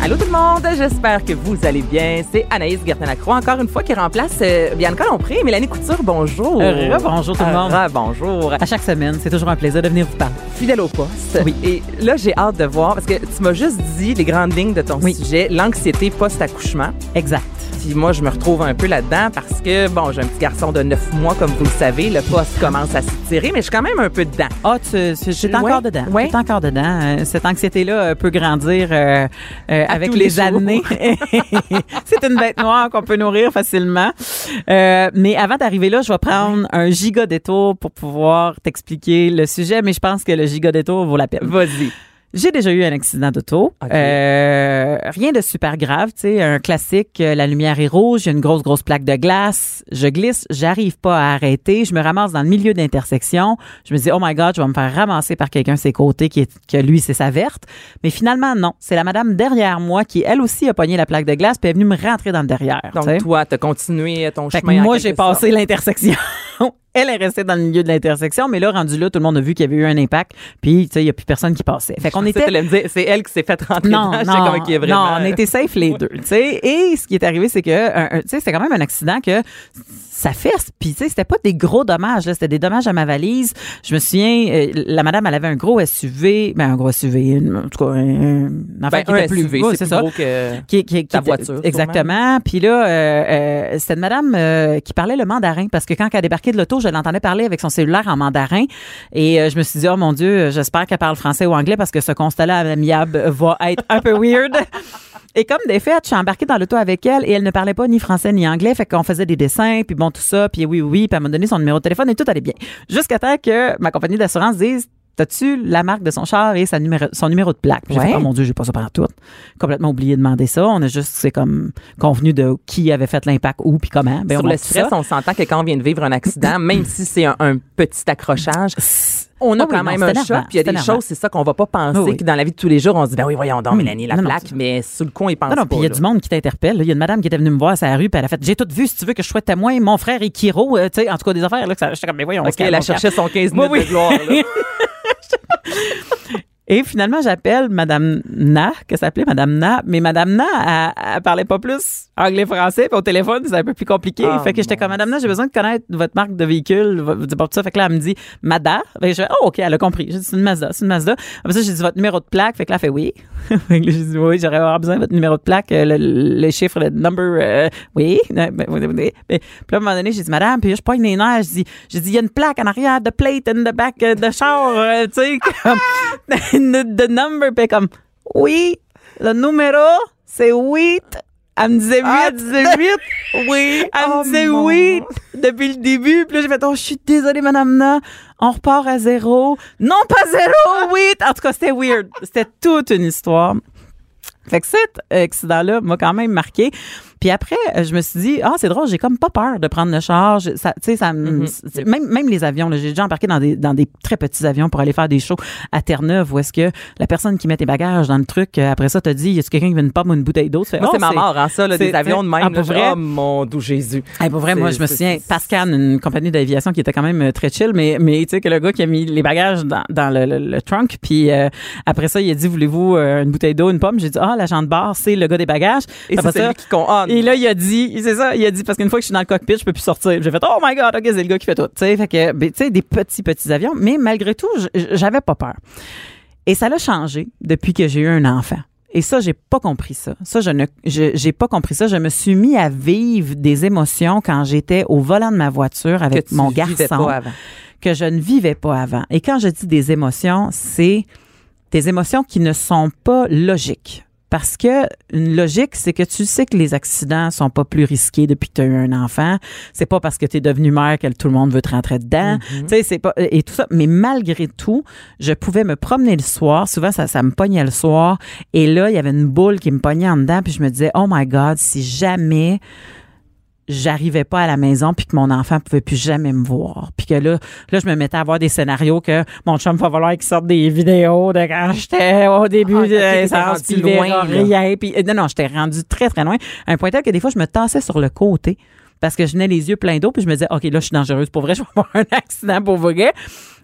Allô tout le monde, j'espère que vous allez bien. C'est Anaïs Gertin-Lacroix, encore une fois, qui remplace euh, Bianca Lompré. Mélanie Couture, bonjour. Heureux, bonjour tout le monde. Heureux, bonjour. À chaque semaine, c'est toujours un plaisir de venir vous parler. Fidèle au poste. Oui. Et là, j'ai hâte de voir, parce que tu m'as juste dit les grandes lignes de ton Oui. sujet, l'anxiété post-accouchement. Exact. Puis moi, je me retrouve un peu là-dedans parce que, bon, j'ai un petit garçon de 9 mois, comme vous le savez. Le poste commence à s'étirer, mais je suis quand même un peu dedans. Ah, tu, tu, tu es Ouais, encore dedans. ouais. Es encore dedans. Cette anxiété-là euh, peut grandir euh, euh, avec les, les années. c'est une bête noire qu'on peut nourrir facilement. Euh, mais avant d'arriver là, je vais prendre un giga détour pour pouvoir t'expliquer le sujet, mais je pense que le giga détour vaut la peine. Vas-y. J'ai déjà eu un accident d'auto. Euh, rien de super grave, tu sais, un classique, euh, la lumière est rouge, il y a une grosse, grosse plaque de glace, je glisse, j'arrive pas à arrêter, je me ramasse dans le milieu d'intersection, je me dis, oh my God, je vais me faire ramasser par quelqu'un de ses côtés qui est, que lui, c'est sa verte. Mais finalement, non. C'est la madame derrière moi qui, elle aussi, a pogné la plaque de glace puis est venue me rentrer dans le derrière. Donc, tu sais. toi, t'as continué ton Fait chemin. moi, j'ai passé l'intersection. Elle est restée dans le milieu de l'intersection, mais là, rendu là, tout le monde a vu qu'il y avait eu un impact, puis, tu sais, il n'y a plus personne qui passait. Fait qu'on était c'est elle qui s'est fait rentrer non, dedans. Non, comme, OK, vraiment. non, on était safe les deux, tu sais. Et ce qui est arrivé, c'est que, tu sais, c'était quand même un accident que ça fesse. Puis, tu sais, c'était pas des gros dommages, là, c'était des dommages à ma valise. Je me souviens, euh, la madame, elle avait un gros SUV, ben un gros SUV, une- en tout cas, un, un Ben, qui un était plus, SUV, c'est plus ça. gros que... Qui, qui, Ta voiture, Exactement. Puis là, euh, euh, c'était une madame qui parlait le mandarin parce que quand elle a débarqué de l'auto, je l'entendais parler avec son cellulaire en mandarin. Et euh, je me suis dit, oh mon Dieu, j'espère qu'elle parle français ou anglais parce que ce constat-là amiable va être un peu weird. Et comme des faits, je suis embarquée dans l'auto avec elle et elle ne parlait pas ni français ni anglais. Fait qu'on faisait des dessins, puis bon, tout ça, puis oui, oui, oui, puis elle m'a donné son numéro de téléphone et tout allait bien. Jusqu'à temps que ma compagnie d'assurance dise T'as-tu la marque de son char et sa numéro, son numéro de plaque? Puis J'ai Ouais. fait, oh mon Dieu, j'ai pas ça partout. Complètement oublié de demander ça. On a juste, c'est comme convenu de qui avait fait l'impact, où, puis comment. Ben, Sur on le tout stress, ça. on s'entend que quand on vient de vivre un accident, même si c'est un, un petit accrochage, on a Oh oui, quand non, même c'est un choc. Puis il y a des énervant. choses, c'est ça qu'on va pas penser, Oui, oui. que dans la vie de tous les jours, on se dit, ben oui, voyons donc. Mélanie, la Non, non, plaque. mais sur le coin, il pense Non, non, pas. puis il y a là. du monde qui t'interpelle. Il y a une madame qui était venue me voir à sa rue, puis elle a fait J'ai tout vu, si tu veux que je sois témoin, mon frère est Kiro, euh, tu sais, en tout cas des affaires. Là, que ça- j'étais comme, mais voyons, on OK, elle a cherché son 15 Oui, minutes de gloire. là. podcast. Et finalement, j'appelle Madame Na, que s'appelait Madame Na, mais Madame Na, elle, elle parlait pas plus anglais-français, puis au téléphone, c'est un peu plus compliqué. Ah, fait que j'étais comme Madame Na, j'ai besoin de connaître votre marque de véhicule, votre- tout ça. Fait que là, elle me dit Mada. Fait que je fais, oh, OK, elle a compris. J'ai dit, c'est une Mazda, c'est une Mazda. Après ça, j'ai dit votre numéro de plaque. Fait que là, elle fait oui. fait que j'ai dit oui, j'aurais besoin de votre numéro de plaque, euh, le, le chiffre, le number, euh, oui. Puis là, à un moment donné, j'ai dit, Madame, puis je pogne les nerfs. Je dis, j'ai dit, il y a une plaque en arrière de plate in the back euh, de char, euh, tu sais, comme, de number. Puis comme, oui, le numéro, c'est 8. Elle me disait 8. Ah, elle disait 8? Oui. Elle Oh, me disait mon. 8 depuis le début. Puis là, j'ai fait, oh, je suis désolée, madame Na. On repart à zéro. Non, pas zéro, 8. En tout cas, c'était weird. C'était toute une histoire. Fait que cet accident-là m'a quand même marqué. Puis après, euh, je me suis dit, ah, c'est drôle, j'ai comme pas peur de prendre le charge. Ça, tu sais, ça, c'est- même, même les avions, là, j'ai déjà embarqué dans des, dans des très petits avions pour aller faire des shows à Terre-Neuve où est-ce que la personne qui met tes bagages dans le truc, euh, après ça, te dit, y a quelqu'un qui vient une pomme ou une bouteille d'eau? Moi, oh, c'est ma mort, hein, ça, là, des avions de même. Ah, pour vrai? Oh, mon doux Jésus. Hey, pour vrai, moi, je me souviens, Pascal, une compagnie d'aviation qui était quand même euh, très chill, mais, mais tu sais, que le gars qui a mis les bagages dans, dans le, le- le trunk, puis euh, après ça, il a dit, voulez-vous une bouteille d'eau, une pomme? J'ai dit, ah, l'agent de bar, c'est le gars des bagages. Et c'est celui qui con. Ah, et là, il a dit, c'est ça, il a dit, parce qu'une fois que je suis dans le cockpit, je peux plus sortir. J'ai fait, oh my God, OK, c'est le gars qui fait tout. Tu sais, fait que, ben, tu sais, des petits, petits avions. Mais malgré tout, j'avais pas peur. Et ça l'a changé depuis que j'ai eu un enfant. Et ça, j'ai pas compris ça. Ça, je ne, j'ai pas compris ça. Je me suis mis à vivre des émotions quand j'étais au volant de ma voiture avec mon garçon pas avant. que je ne vivais pas avant. Et quand je dis des émotions, c'est des émotions qui ne sont pas logiques. Parce que une logique, c'est que tu sais que les accidents sont pas plus risqués depuis que tu as eu un enfant. C'est pas parce que tu es devenu mère que tout le monde veut te rentrer dedans. Mm-hmm. Tu sais, c'est pas et tout ça. Mais malgré tout, je pouvais me promener le soir. Souvent, ça, ça me pognait le soir. Et là, il y avait une boule qui me pognait en dedans. Puis je me disais, oh my God, si jamais j'arrivais pas à la maison puis que mon enfant pouvait plus jamais me voir. Puis que là là je me mettais à voir des scénarios que mon chum va falloir qu'il sorte des vidéos de quand j'étais au début Ah, de t'étais l'essence rendu puis loin, rien puis euh, non non j'étais rendu très très loin. À un point tel que des fois je me tassais sur le côté parce que je venais les yeux pleins d'eau puis je me disais OK là je suis dangereuse. Pour vrai je vais avoir un accident pour vrai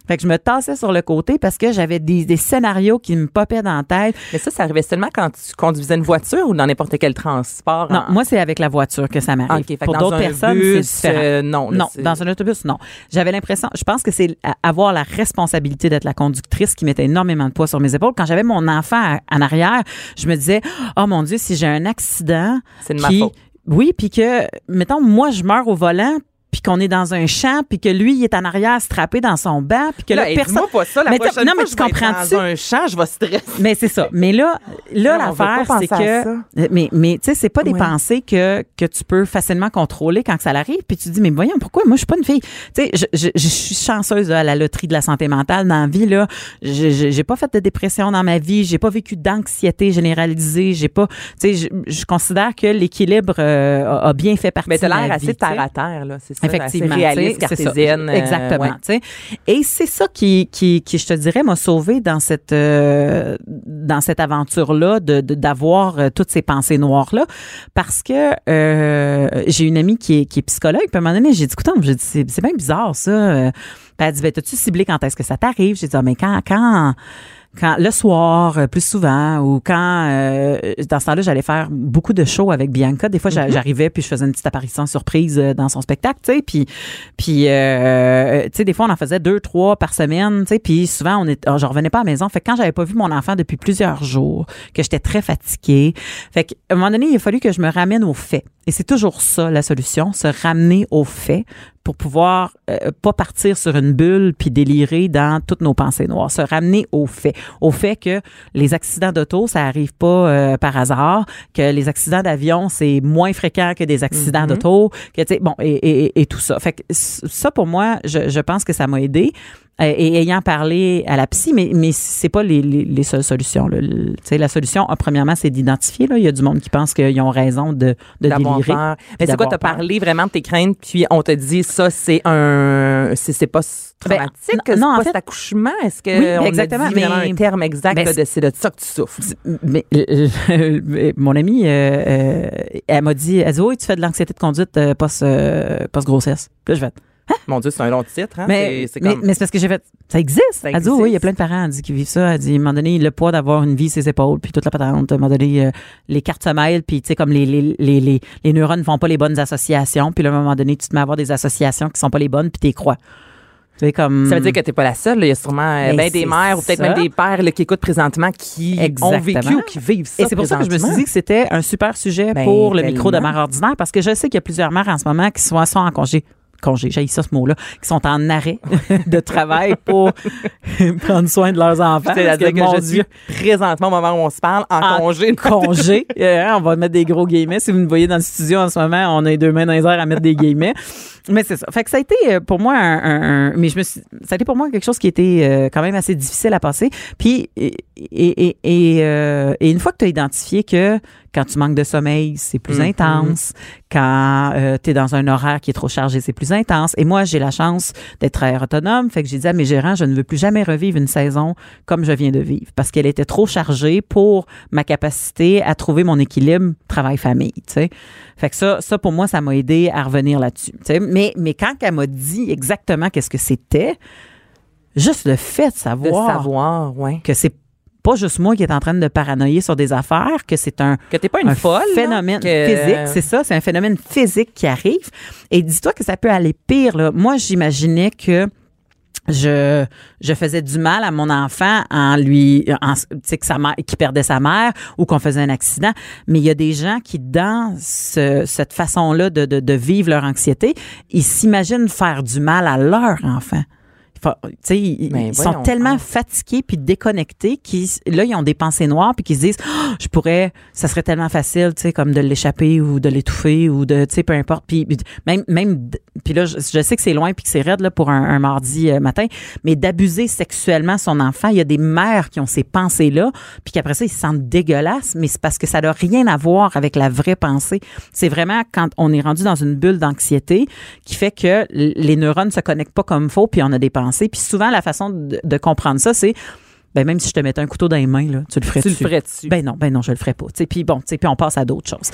fait que je me tassais sur le côté parce que j'avais des, des scénarios qui me popaient dans la tête Mais ça, ça arrivait seulement quand tu conduisais une voiture ou dans n'importe quel transport? non en- moi c'est avec la voiture que ça m'arrive Ah, OK, fait que pour dans d'autres personnes c'est différent euh, non, là, non, dans un autobus, non. J'avais l'impression, je pense que c'est avoir la responsabilité d'être la conductrice qui mettait énormément de poids sur mes épaules. Quand j'avais mon enfant en arrière, je me disais, oh mon Dieu, si j'ai un accident, C'est de ma faute. Oui, puis que, mettons, moi, je meurs au volant, puis qu'on est dans un champ, puis que lui, il est en arrière strappé dans son banc, puis que là, Là, personne... pas ça la Mais prochaine non, fois mais tu comprends-tu? dans un champ, je vais stresser. Mais c'est ça. Mais là, là l'affaire, c'est que. ça. Mais, mais tu sais, c'est pas des Ouais. pensées que, que tu peux facilement contrôler quand que ça l'arrive. Puis tu te dis, mais voyons, pourquoi? Moi, je suis pas une fille? Tu sais, je, je, je suis chanceuse là, à la loterie de la santé mentale dans la vie. Là. J'ai pas fait de dépression dans ma vie. J'ai pas vécu d'anxiété généralisée. J'ai pas. Tu sais, je, je considère que l'équilibre euh, a, a bien fait partie Mais de ma l'air vie, assez tu sais. terre à terre, là. C'est ça. Effectivement, réaliste, c'est ça. cartésienne. euh, Exactement. ouais. Et c'est ça qui, qui, qui, je te dirais, m'a sauvé dans cette, euh, dans cette aventure-là de, de- d'avoir euh, toutes ces pensées noires-là. Parce que euh, j'ai une amie qui est, qui est psychologue. Puis à un moment donné, j'ai dit, écoute, j'ai dit, c'est, c'est bien bizarre, ça. Euh, Puis elle dit, ben, t'as-tu ciblé quand est-ce que ça t'arrive? J'ai dit, ah, mais quand, quand, quand le soir euh, plus souvent ou quand euh, dans ce temps-là j'allais faire beaucoup de shows avec Bianca. Des fois j'a- j'arrivais puis je faisais une petite apparition surprise euh, dans son spectacle tu sais puis puis euh, tu sais des fois on en faisait deux trois par semaine tu sais puis souvent on est oh, je revenais pas à la maison. Fait que quand j'avais pas vu mon enfant depuis plusieurs jours que j'étais très fatiguée fait qu'à un moment donné il a fallu que je me ramène aux faits et c'est toujours ça la solution se ramener aux faits pour pouvoir euh, pas partir sur une bulle puis délirer dans toutes nos pensées noires, se ramener aux faits, au fait que les accidents d'auto ça arrive pas euh, par hasard, que les accidents d'avion c'est moins fréquent que des accidents d'auto, que tu sais bon et, et, et tout ça. Fait que ça pour moi, je, je pense que ça m'a aidé. Euh, et ayant parlé à la psy, mais, mais c'est pas les, les, les seules solutions. là. Le- Tu sais, la solution, ah, premièrement, c'est d'identifier. Là. Il y a du monde qui pense qu'ils ont raison de, de délirer. peur. Mais c'est quoi, t'as parlé vraiment de tes craintes, puis on te dit ça, c'est un. C'est pas traumatique, Ben, c'est non, en pas fait- cet accouchement? Est-ce que Oui, on a exactement, dit mais- un terme exact Ben, c'est de ça que tu souffres? mais euh, euh, mon amie, euh, elle m'a dit, elle dit, oui, tu fais de l'anxiété de conduite euh, post, euh, post-grossesse. Puis là, je fais, Mon Dieu, c'est un long titre. Hein? mais, C'est- mais, parce que j'ai fait, ça existe. Ça elle dit, oui, il y a plein de parents elle dit, qui vivent ça. Elle dit, à un moment donné, le poids d'avoir une vie, ses épaules, puis toute la patente. À un moment donné, euh, les cartes se mêlent, puis tu sais, comme les, les, les, les, les neurones ne font pas les bonnes associations, puis là, à un moment donné, tu te mets à avoir des associations qui sont pas les bonnes, puis t'es crois. Tu sais, comme. Ça veut dire que t'es pas la seule. là. Il y a sûrement euh, Ben, des mères ou peut-être même des pères là, qui écoutent présentement qui ont vécu ou qui vivent ça. Et c'est pour ça que je me suis dit que c'était un super sujet Ben, pour le micro de mère ordinaire parce que je sais qu'il y a plusieurs mères en ce moment qui sont, sont en congé. Congé, j'ai ça ce mot-là, qui sont en arrêt de travail pour prendre soin de leurs enfants. C'est-à-dire que, mon je Dieu, suis présentement au moment où on se parle en, En congé. congé. Euh, on va mettre des gros guillemets. Si vous me voyez dans le studio en ce moment, on a les deux mains dans les airs à mettre des guillemets. Mais c'est ça. Fait que ça a été euh, pour moi un, un- un- mais je me suis, ça a été pour moi quelque chose qui était euh, quand même assez difficile à passer. Puis et et et, euh, et une fois que tu as identifié que quand tu manques de sommeil, c'est plus Mhm. intense. Quand tu es dans un horaire qui est trop chargé, c'est plus intense. Et moi, j'ai la chance d'être travailleur autonome. Fait que j'ai dit à mes gérants, je ne veux plus jamais revivre une saison comme je viens de vivre parce qu'elle était trop chargée pour ma capacité à trouver mon équilibre travail-famille. Tu sais. Fait que ça, ça, pour moi, ça m'a aidé à revenir là-dessus. Mais, mais quand elle m'a dit exactement qu'est-ce que c'était, juste le fait de De savoir, ouais. que c'est pas juste moi qui est en train de paranoïer sur des affaires, que c'est un, Que t'es pas une un folle. phénomène que- physique, c'est ça, c'est un phénomène physique qui arrive. Et dis-toi que ça peut aller pire. Là. Moi, j'imaginais que je, je faisais du mal à mon enfant en lui, en, tu sais, que sa mère, qui perdait sa mère ou qu'on faisait un accident. Mais il y a des gens qui, dans ce- cette façon-là de, de, de vivre leur anxiété, ils s'imaginent faire du mal à leur enfant. Ils, Ben, ils sont tellement fatigués puis déconnectés qu'ils, là, ils ont des pensées noires puis qu'ils se disent, Ah, je pourrais, ça serait tellement facile, tu sais, comme de l'échapper ou de l'étouffer ou de, tu sais, peu importe. Puis même, même, puis là, je, je sais que c'est loin puis que c'est raide là pour un, un mardi euh, matin, mais d'abuser sexuellement son enfant, il y a des mères qui ont ces pensées-là, puis qu'après ça, ils se sentent dégueulasses, mais c'est parce que ça n'a rien à voir avec la vraie pensée. C'est vraiment quand on est rendu dans une bulle d'anxiété qui fait que les neurones se connectent pas comme faut, puis on a des pensées. Puis souvent, la façon de, de comprendre ça, c'est ben même si je te mettais un couteau dans les mains, là, tu le ferais Tu le dessus. ferais dessus. Ben non, ben non, je le ferais pas. Puis bon, puis on passe à d'autres choses.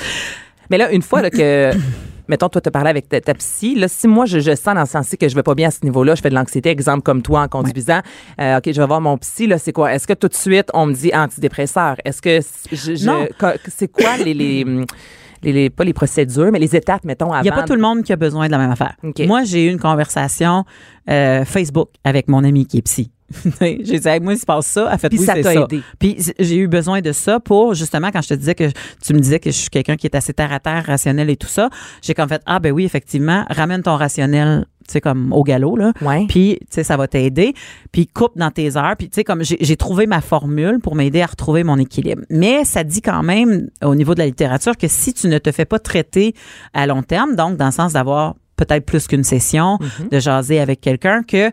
Mais là, une fois là, que, mettons, toi, tu parlé avec ta, ta psy, là, si moi, je, je sens dans le sens que je vais pas bien à ce niveau-là, je fais de l'anxiété, exemple comme toi en conduisant, euh, OK, je vais voir mon psy, là, c'est quoi? Est-ce que tout de suite, on me dit antidépresseur? Est-ce que je, c'est quoi les, les, les, les- pas les procédures, mais les étapes, mettons, avant? Il n'y a pas tout le monde qui a besoin de la même affaire. Moi, j'ai eu une conversation euh, Facebook avec mon ami qui est psy. j'ai dit, Hey, moi, il se passe ça. Elle fait, Puis oui, ça t'a aidé. Puis j'ai eu besoin de ça pour, justement, quand je te disais que tu me disais que je suis quelqu'un qui est assez terre à terre, rationnel et tout ça, j'ai comme fait, ah, ben oui, effectivement, ramène ton rationnel, tu sais, comme au galop, là. Ouais. Puis, tu sais, ça va t'aider. Puis, coupe dans tes heures. Puis, tu sais, comme j'ai j'ai trouvé ma formule pour m'aider à retrouver mon équilibre. Mais ça dit quand même, au niveau de la littérature, que si tu ne te fais pas traiter à long terme, donc dans le sens d'avoir peut-être plus qu'une session, de jaser avec quelqu'un, que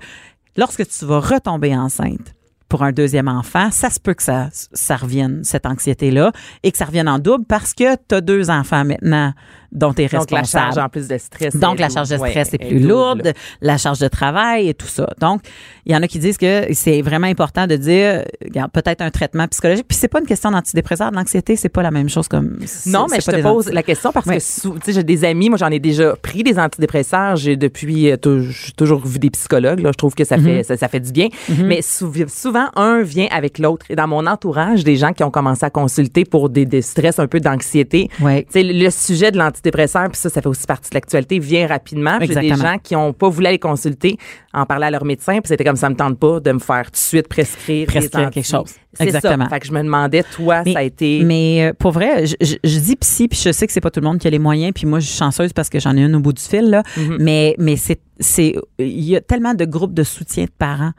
lorsque tu vas retomber enceinte, pour un deuxième enfant, ça se peut que ça, ça revienne, cette anxiété-là, et que ça revienne en double parce que tu as deux enfants maintenant dont tu es Donc, la responsable. charge en plus de stress. Donc, la charge de stress est est plus lourde, lourde, la charge de travail et tout ça. Donc, il y en a qui disent que c'est vraiment important de dire, regarde, peut-être un traitement psychologique. Puis, c'est pas une question d'antidépresseur, l'anxiété, c'est pas la même chose comme. Non, mais je te pose anti- la question parce Ouais. que tu sais, j'ai des amis, moi j'en ai déjà pris des antidépresseurs, j'ai depuis euh, j'ai toujours vu des psychologues, là, je trouve que ça Mm-hmm. fait ça, ça fait du bien, mais sou- souvent un vient avec l'autre et dans mon entourage, des gens qui ont commencé à consulter pour des, des stress un peu d'anxiété. Ouais. Le sujet de l'antidépresseur, puis ça, ça fait aussi partie de l'actualité, vient rapidement. J'ai des gens qui ont pas voulu aller consulter, en parler à leur médecin, puis c'était comme ça me tente pas de me faire tout de suite prescrire, Prescrire quelque chose. Exactement. Ça. Fait que je me demandais, toi, Mais- ça a été. Mais euh, pour vrai, je, je- je dis psy, puis je sais que c'est pas tout le monde qui a les moyens, puis moi je suis chanceuse parce que j'en ai une au bout du fil là. Mm-hmm. Mais c'est il y a tellement de groupes de soutien de parents.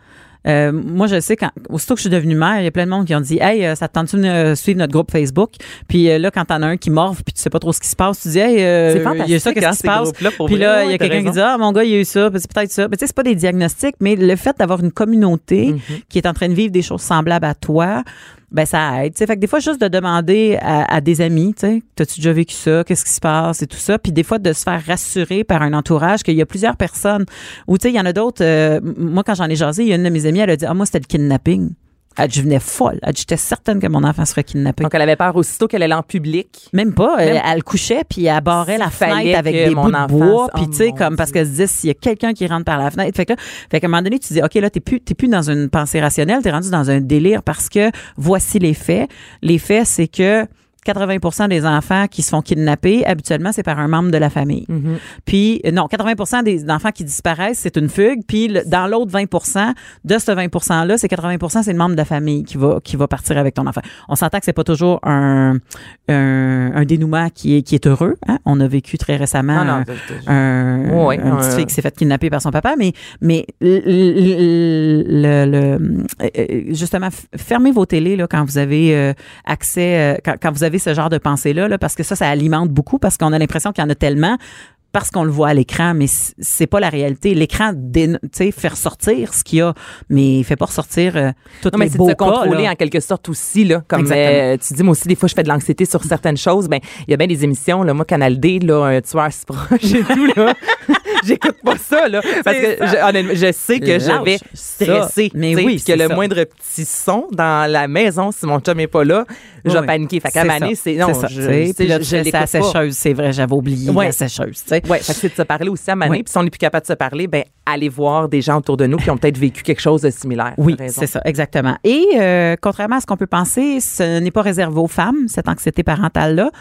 Euh, moi, je sais quand aussitôt que je suis devenue mère, il y a plein de monde qui ont dit Hey, euh, ça te tente-tu de euh, suivre notre groupe Facebook? Puis là, quand t'en as un qui morve puis tu sais pas trop ce qui se passe, tu dis Hey, euh, il y a ça, qu'est-ce hein, qui se passe? Puis là, il y a quelqu'un qui dit Ah, mon gars, il y a eu ça, c'est peut-être ça. Mais tu sais, c'est pas des diagnostics, mais le fait d'avoir une communauté Mm-hmm. qui est en train de vivre des choses semblables à toi, ben ça aide. Tu sais, fait que des fois, juste de demander à, à des amis, tu sais, t'as-tu déjà vécu ça, qu'est-ce qui se passe? Et tout ça, puis des fois de se faire rassurer par un entourage qu'il y a plusieurs personnes. Ou tu sais, il y en a d'autres. euh, moi, quand j'en ai jasé, il y a une de mes amies, elle a dit, ah moi c'était le kidnapping. Elle venais folle. Elle j'étais certaine que mon enfant serait kidnappé. Donc, elle avait peur aussitôt qu'elle allait en public. Même pas. Même- Elle, elle couchait puis elle barrait la fenêtre avec des bouts de bois. Puis tu sais, comme parce qu'elle se disait, s'il y a quelqu'un qui rentre par la fenêtre. Fait que là, fait qu'à un moment donné, tu dis, OK, là, t'es plus, t'es plus dans une pensée rationnelle, t'es rendu dans un délire parce que voici les faits. Les faits, c'est que 80% des enfants qui se font kidnapper, habituellement, c'est par un membre de la famille. Mm-hmm. Puis, euh, non, 80% des enfants qui disparaissent, c'est une fugue. Puis, le- dans l'autre 20% de ce 20 %-là, c'est 80% c'est le membre de la famille qui va, qui va partir avec ton enfant. On s'entend que c'est pas toujours un, un, un dénouement qui est, qui est heureux. hein. On a vécu très récemment Non, non, un, un, petit fille qui s'est fait kidnapper par son papa, mais, mais le, le- le- euh, justement, fermez vos télés là, quand vous avez euh, accès, euh, quand, quand vous avez ce genre de pensée-là, là, parce que ça, ça alimente beaucoup, parce qu'on a l'impression qu'il y en a tellement parce qu'on le voit à l'écran, mais c'est pas la réalité. L'écran, tu sais, fait ressortir ce qu'il y a, mais il fait pas ressortir euh, tous Non, mais les c'est de beaux se cas, contrôler là. en quelque sorte aussi, là. Comme euh, tu dis, moi aussi, des fois, je fais de l'anxiété sur certaines choses. Ben, il y a bien des émissions, là. Moi, Canal D, là, un tueur se proche et tout, là. J'écoute pas ça, là. Parce que, je, honnêtement, je sais que je vais stresser. Mais oui, que le ça. moindre petit son dans la maison, si mon chum est pas là, je vais Oui. paniquer. Fait qu'à C'est non, ça, je, Puis là, pas. sécheuse, c'est vrai, j'avais oublié Ouais. la sécheuse, tu sais. Ouais, fait que c'est de se parler aussi à Mané. Oui. Puis si on n'est plus capable de se parler, ben allez voir des gens autour de nous qui ont peut-être vécu quelque chose de similaire. Oui, c'est ça, exactement. Et euh, contrairement à ce qu'on peut penser, ce n'est pas réservé aux femmes, cette anxiété parentale-là.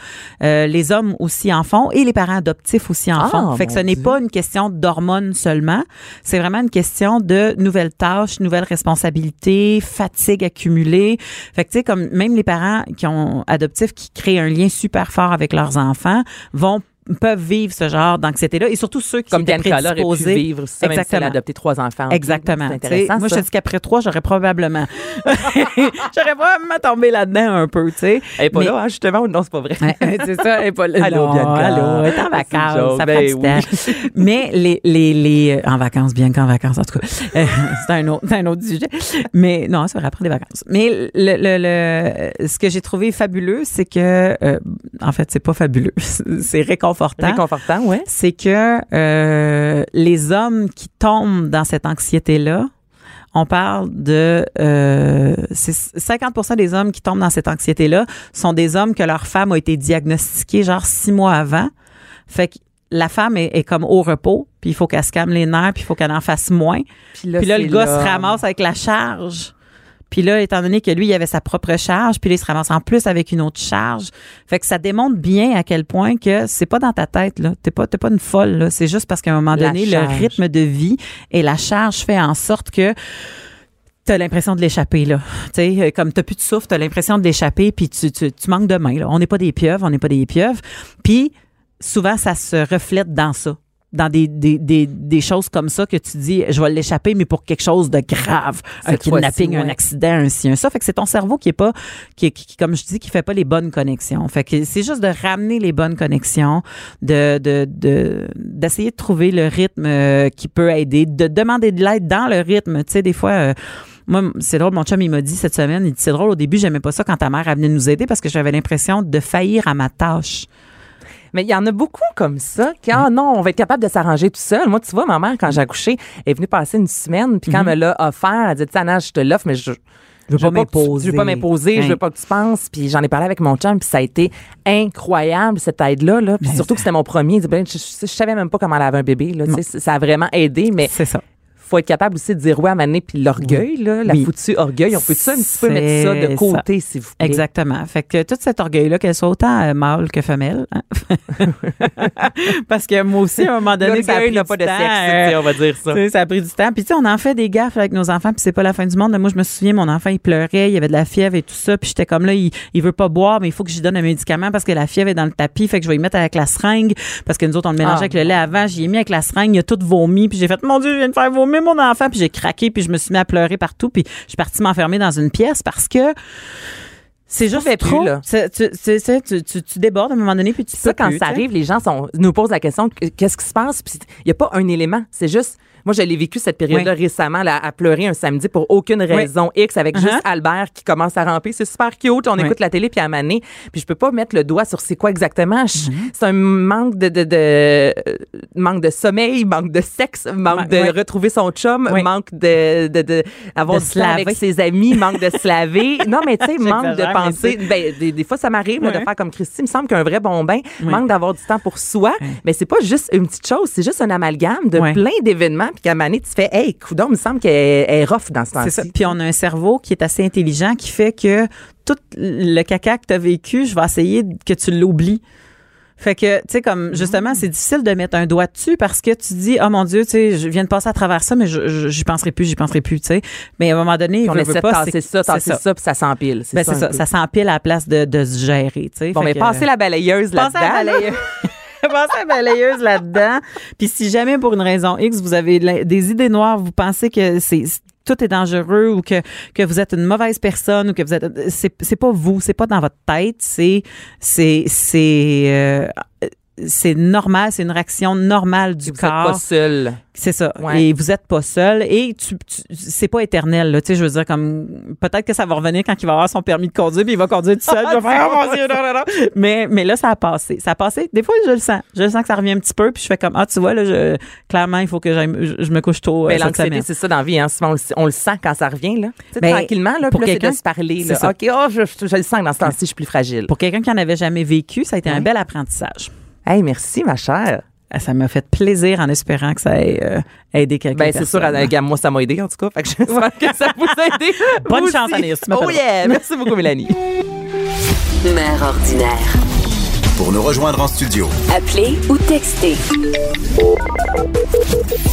Euh, les hommes aussi en font et les parents adoptifs aussi en Ah, font. Fait que ce n'est pas une question d'hormones seulement. C'est vraiment une question de nouvelles tâches, nouvelles responsabilités, fatigue accumulée. Fait que tu sais, comme même les parents qui ont adoptifs qui créent un lien super fort avec leurs enfants vont peuvent vivre ce genre d'anxiété-là et surtout ceux qui Comme étaient aurait pu prédisposés. vivre ça, même si elle a Exactement. adopté trois enfants. Exactement. C'est intéressant, moi, je ça. te dis qu'après trois, j'aurais probablement, j'aurais probablement tombé là-dedans un peu, tu sais. Elle est pas Mais- là, hein, justement, non, c'est pas vrai. C'est ça, elle est pas là. Allô, Non, Bianca. Allô, elle est en vacances, ça Ben oui. Mais les, les, les, euh, en vacances, bien qu'en vacances, en tout cas. Euh, c'est un autre, un autre sujet. Mais non, c'est vrai, après des vacances. Mais le, le, le- ce que j'ai trouvé fabuleux, c'est que, euh, en fait, c'est pas fabuleux, c'est réconfortant Réconfortant, ouais. c'est que euh, les hommes qui tombent dans cette anxiété-là, on parle de euh, c'est 50% des hommes qui tombent dans cette anxiété-là sont des hommes que leur femme a été diagnostiquée genre six mois avant. Fait que la femme est, est comme au repos, puis il faut qu'elle se calme les nerfs, puis il faut qu'elle en fasse moins. Puis là, le gars se ramasse avec la charge. Puis là, étant donné que lui, il avait sa propre charge, puis là, il se ramasse en plus avec une autre charge. Fait que ça démontre bien à quel point que c'est pas dans ta tête, là. T'es pas, t'es pas une folle, là. C'est juste parce qu'à un moment donné, le rythme de vie et la charge fait en sorte que t'as l'impression de l'échapper, là. Tu sais, euh, comme t'as plus de souffle, t'as l'impression de l'échapper, puis tu, tu, tu manques de main, là. On n'est pas des pieuvres, on n'est pas des pieuvres. Puis souvent, ça se reflète dans ça. Dans des, des, des, des choses comme ça que tu dis, je vais l'échapper, mais pour quelque chose de grave. Un kidnapping, un accident, un ci, un ça. Fait que c'est ton cerveau qui est pas, qui, qui, qui, comme je dis, qui fait pas les bonnes connexions. Fait que c'est juste de ramener les bonnes connexions, de, de, de, d'essayer de trouver le rythme euh, qui peut aider, de demander de l'aide dans le rythme. Tu sais, des fois, euh, moi, c'est drôle, mon chum, il m'a dit cette semaine, il dit, c'est drôle, au début, j'aimais pas ça quand ta mère venait nous aider parce que j'avais l'impression de faillir à ma tâche. Mais il y en a beaucoup comme ça. Qui, ah non, on va être capable de s'arranger tout seul. Moi, tu vois, ma mère, quand j'ai accouché, elle est venue passer une semaine. Puis quand elle me l'a offert, elle a dit, Tana, je te l'offre, mais je. Je veux pas m'imposer. Je veux pas m'imposer, je veux pas que tu penses. Puis j'en ai parlé avec mon chum, puis ça a été incroyable, cette aide-là. Là. Puis Mais surtout que c'était mon premier. Dit, Ben, Je, je- je savais même pas comment elle avait un bébé. Là, tu sais, Non. ça a vraiment aidé, mais C'est ça. Faut être capable aussi de dire oui à Mané puis l'orgueil, là, la Oui. foutue orgueil. On peut ça un petit peu mettre ça de côté, s'il vous plaît? Exactement. Fait que tout cet orgueil-là, qu'elle soit autant euh, mâle que femelle. hein. Parce que moi aussi, à un moment donné, ça a pris n'a du pas de temps, sexe, euh, on va dire ça. Sais, ça a pris du temps. Puis tu sais, on en fait des gaffes avec nos enfants, puis c'est pas la fin du monde. Moi, je me souviens, mon enfant, il pleurait, il avait de la fièvre et tout ça, puis j'étais comme là, il, il veut pas boire, mais il faut que je lui donne un médicament parce que la fièvre est dans le tapis, fait que je vais y mettre avec la seringue parce que nous autres, on le mélangeait Ah, avec le lait avant. J'y ai mis avec la seringue, il a tout vomi, puis j'ai fait, mon Dieu, je viens de faire vomir mon enfant, puis j'ai craqué, puis je me suis mis à pleurer partout, puis je suis partie m'enfermer dans une pièce parce que c'est juste plus, trop. là. Tu, tu, tu, tu débordes à un moment donné, puis tu ça, peux quand plus, ça sais. arrive, les gens sont, nous posent la question qu- qu'est-ce qui se passe? Puis il n'y a pas un élément. C'est juste. Moi, je l'ai vécu cette période-là récemment, là, à pleurer un samedi pour aucune raison X avec Uh-huh. juste Albert qui commence à ramper. C'est super cute. On Oui. écoute la télé puis à maner. Puis je peux pas mettre le doigt sur c'est quoi exactement. Je- Mm-hmm. C'est un manque de, de, de- euh, manque de sommeil, manque de sexe, manque de retrouver son chum, Oui. manque de, de, de avoir De se laver. avec ses amis, manque de se laver. Non, mais tu sais, manque de penser. Ben, des, des fois, ça m'arrive de faire comme Christy. Il me semble qu'un vrai bon bain Oui. manque d'avoir du temps pour soi. Mais c'est pas juste une petite chose, c'est juste un amalgame de plein d'événements. Puis qu'à un moment donné, tu fais, hey, coudon, il me semble qu'elle est rough dans ce C'est ça. temps-ci. Puis on a un cerveau qui est assez intelligent qui fait que tout le caca que tu as vécu, je vais essayer que tu l'oublies. Fait que, tu sais, comme, justement, c'est difficile de mettre un doigt dessus parce que tu dis, oh mon Dieu, tu sais, je viens de passer à travers ça, mais j'y penserai plus, j'y penserai plus, tu sais. Mais à un moment donné, Puis on essaie de pas, tasser ça, tasser ça, puis ça s'empile. Ben, c'est ça. Ça s'empile à la place de, de se gérer, tu sais. Bon, mais passez la balayeuse là-dedans. là. balayeuse. Là-dedans. Puis si jamais pour une raison X, vous avez des idées noires, vous pensez que c'est tout est dangereux ou que, que vous êtes une mauvaise personne ou que vous êtes c'est c'est pas vous, c'est pas dans votre tête, c'est c'est c'est euh, c'est normal, c'est une réaction normale du Vous êtes pas corps. seul. C'est ça. Ouais. Et vous êtes pas seul et tu, tu- c'est pas éternel là, tu sais, je veux dire comme peut-être que ça va revenir quand il va avoir son permis de conduire puis il va conduire tout seul, il va faire oh mon dieu, non, non, non. Mais mais là ça a passé, ça a passé. Des fois je le sens, je le sens que ça revient un petit peu puis je fais comme ah tu vois là je, clairement il faut que je, je me couche tôt euh, Mais l'anxiété, c'est ça dans la vie. Hein. On le, on le sent quand ça revient. Là. Ben, tranquillement, là, pour quelqu'un- de se parler. Là. ça. OK, oh, je, je- je le sens dans ce temps-ci, je suis plus fragile. Pour quelqu'un qui en avait jamais vécu, ça a été un bel apprentissage. Hey, merci, ma chère. Ah, Ça m'a fait plaisir en espérant que ça ait euh, aidé quelqu'un. Ben, c'est sûr, regarde, moi, ça m'a aidé, en tout cas. Fait que j'espère que ça vous a aidé. Bonne Vous chance, tu Oh yeah! Merci beaucoup, Mélanie. Mère ordinaire. Pour nous rejoindre en studio, Appelez ou textez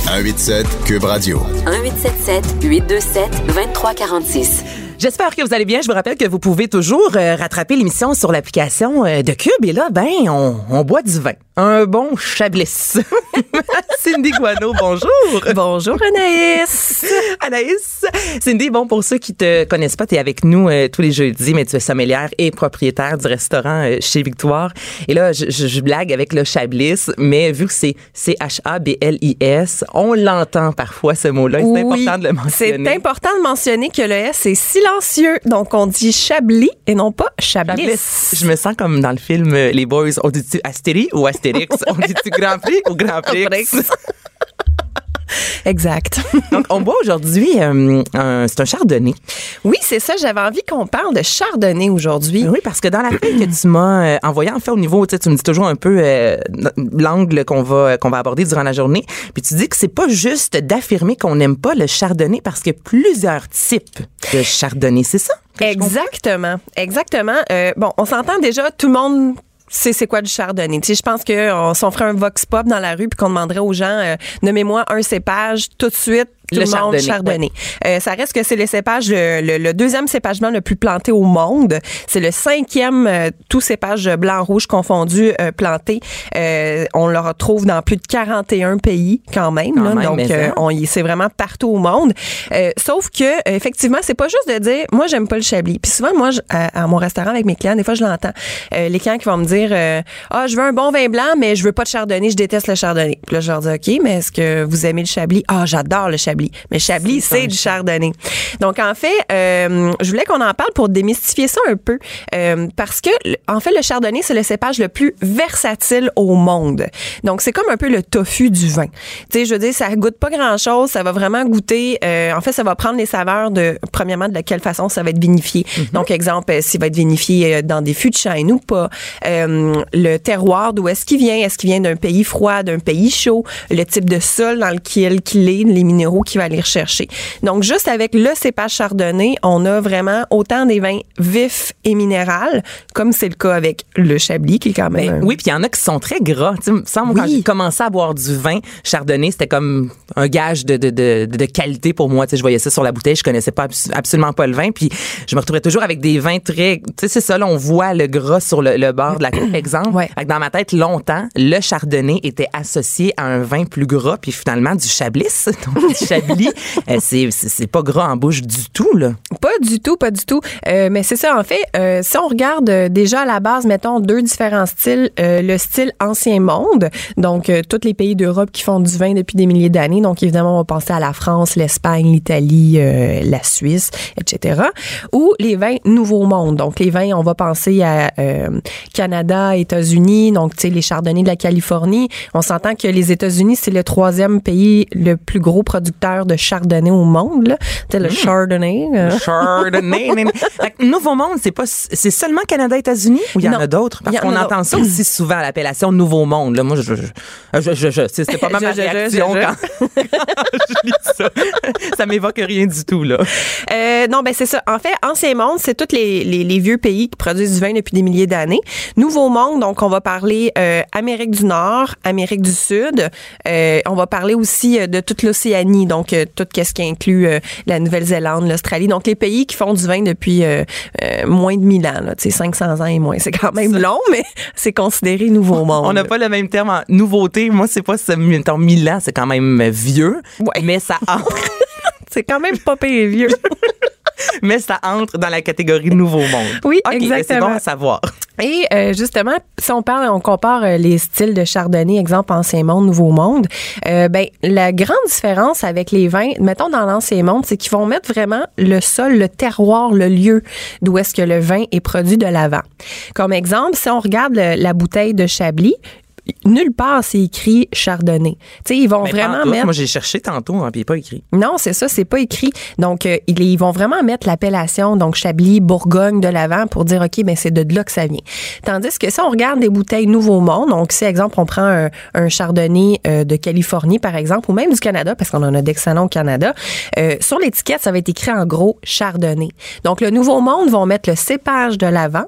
187 Cube Radio. 1877 827 2346. J'espère que vous allez bien. Je vous rappelle que vous pouvez toujours euh, rattraper l'émission sur l'application euh, de Cube. Et là, ben, on, on boit du vin. Un bon chablis. Cindy Guano, bonjour. Bonjour Anaïs. Anaïs. Cindy, bon, pour ceux qui te connaissent pas, tu es avec nous euh, tous les jeudis, mais tu es sommelière et propriétaire du restaurant euh, chez Victoire. Et là, je, je- je blague avec le chablis, mais vu que c'est C-H-A-B-L-I-S, on l'entend parfois ce mot-là. C'est important de le C'est mentionner. important de mentionner que le S est silencieux. Donc, on dit Chablis et non pas Chablis. Chablis. Je me sens comme dans le film euh, Les Boys. On dit-tu Astérie ou Astérix? on dit-tu Grand Prix ou Grand Prix? Exact. Donc, on boit aujourd'hui, euh, un- c'est un chardonnay. Oui, c'est ça. J'avais envie qu'on parle de Chardonnay aujourd'hui. Oui, parce que dans la feuille que tu m'as euh, envoyée, en fait, au niveau, tu sais, tu me dis toujours un peu euh, l'angle qu'on va qu'on va aborder durant la journée. Puis tu dis que c'est pas juste d'affirmer qu'on n'aime pas le chardonnay parce qu'il y a plusieurs types de chardonnay, c'est ça? Exactement. Exactement. Euh, bon, on s'entend déjà, tout le monde c'est quoi du chardonnay. Tu je pense que on, si on ferait un vox pop dans la rue puis qu'on demanderait aux gens, euh, nommez-moi un cépage tout de suite. Tout Le le, monde chardonnay. Euh, ça reste que c'est le cépage, le, le- deuxième cépage blanc le plus planté au monde. C'est le cinquième euh, tout cépage blanc-rouge confondu euh, planté. Euh, on le retrouve dans plus de 41 pays quand même. Quand là. même, Donc, euh, on y c'est vraiment partout au monde. Euh, sauf que effectivement, c'est pas juste de dire moi j'aime pas le chablis. Puis souvent moi je- à, à mon restaurant avec mes clients, des fois je l'entends. Euh, les clients qui vont me dire euh, ah je veux un bon vin blanc mais je veux pas de chardonnay, je déteste le chardonnay. Puis là je leur dis OK, mais est-ce que vous aimez le chablis? Ah, j'adore le chablis. Mais chablis C'est du chardonnay. Donc en fait, euh, je voulais qu'on en parle pour démystifier ça un peu Euh, parce que en fait le chardonnay c'est le cépage le plus versatile au monde. Donc c'est comme un peu le tofu du vin. Tu sais, je veux dire ça goûte pas grand-chose, ça va vraiment goûter euh, en fait ça va prendre les saveurs de premièrement de quelle façon ça va être vinifié. Donc exemple euh, s'il va être vinifié euh, dans des fûts de chêne ou pas, Euh, le terroir d'où est-ce qu'il vient, est-ce qu'il vient d'un pays froid, d'un pays chaud, le type de sol dans lequel qu'il est, les minéraux qu'il va aller rechercher. Donc juste avec le cépage chardonnay, on a vraiment autant des vins vifs et minérales comme c'est le cas avec le chablis qui est quand même Ben, un- oui, puis il y en a qui sont très gras. Tu sais, me semble, quand Oui. j'ai commencé à boire du vin chardonnay, c'était comme un gage de, de, de, de qualité pour moi. Tu sais, je voyais ça sur la bouteille, je connaissais pas abs- absolument pas le vin, puis je me retrouvais toujours avec des vins très... Tu sais, c'est ça, là, on voit le gras sur le, le bord de la coupe, exemple. Ouais. Dans ma tête, longtemps, le chardonnay était associé à un vin plus gras, puis finalement, du chablis, donc du euh, c'est pas gras en bouche du tout, là. Pas du tout, pas du tout. Euh, mais c'est ça, en fait, euh, si on regarde euh, déjà à la base, mettons deux différents styles, le style ancien monde, donc tous les pays d'Europe qui font du vin depuis des milliers d'années, donc évidemment on va penser à la France, l'Espagne, l'Italie, la Suisse, etc. Ou les vins nouveau monde, donc les vins, on va penser à Canada, États-Unis, donc tu sais les chardonnays de la Californie. On s'entend que les États-Unis c'est le troisième pays le plus gros producteur de chardonnay au monde. Tu sais, le chardonnay. euh, Chardonnay. Nouveau Monde, c'est pas c'est seulement Canada États-Unis? Ou il y en Non. a d'autres? Parce en qu'on entend ça aussi souvent l'appellation Nouveau Monde. Là, moi je je je, je, c'est c'est pas ma réaction quand, quand je lis ça. Ça m'évoque rien du tout là. Euh, non, ben c'est ça. En fait, Ancien Monde, c'est tous les, les, les vieux pays qui produisent du vin depuis des milliers d'années. Nouveau Monde, donc on va parler euh, Amérique du Nord, Amérique du Sud. Euh, on va parler aussi de toute l'Océanie, donc euh, tout ce qui inclut euh, la Nouvelle-Zélande, l'Australie. Donc les pays qui font du vin depuis euh, moins de 1000 ans, là, tu sais, 500 ans et moins. C'est quand même long, mais c'est considéré Nouveau Monde. On n'a pas le même terme en nouveauté. Moi c'est pas mettons, 1000 ans, c'est quand même vieux, Ouais. mais ça entre, C'est quand même pas pire vieux. mais ça entre dans la catégorie Nouveau Monde. Oui, ben, C'est exactement. bon à savoir. Et euh, justement, si on parle, on compare euh, les styles de chardonnay, exemple ancien monde, nouveau monde, euh, ben la grande différence avec les vins, mettons dans l'ancien monde, c'est qu'ils vont mettre vraiment le sol, le terroir, le lieu d'où est-ce que le vin est produit de l'avant. Comme exemple, si on regarde le- la bouteille de Chablis, nulle part c'est écrit chardonnay. Tu sais, ils vont Mais vraiment mettre Moi j'ai cherché tantôt, hein, puis pas écrit. non, c'est ça, c'est pas écrit. Donc, euh, ils, ils vont vraiment mettre l'appellation, donc Chablis, Bourgogne de l'avant pour dire, OK, ben c'est de là que ça vient. Tandis que si on regarde des bouteilles Nouveau Monde, donc si, exemple, on prend un, un chardonnay euh, de Californie, par exemple, ou même du Canada, parce qu'on en a d'excellents au Canada, euh, sur l'étiquette, ça va être écrit en gros chardonnay. Donc, le Nouveau Monde vont mettre le cépage de l'avant,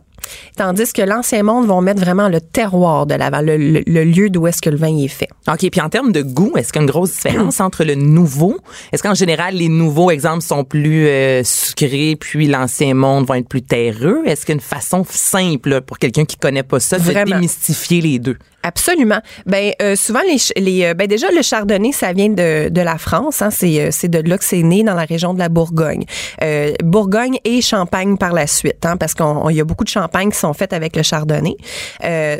tandis que l'Ancien Monde vont mettre vraiment le terroir de l'avant, le, le- le lieu d'où est-ce que le vin est fait. OK, puis en termes de goût, est-ce qu'il y a une grosse différence entre le nouveau? Est-ce qu'en général, les nouveaux exemples sont plus euh, su- sucré, puis l'ancien monde vont être plus terreux? Est-ce qu'il y a une façon simple pour quelqu'un qui connaît pas ça de Vraiment. démystifier les deux? Absolument. Ben euh, souvent les, les euh, ben déjà le chardonnay ça vient de, de la France hein, c'est euh, c'est de là que c'est né dans la région de la Bourgogne. Bourgogne et Champagne par la suite hein, parce qu'on il y a beaucoup de champagnes qui sont faites avec le chardonnay.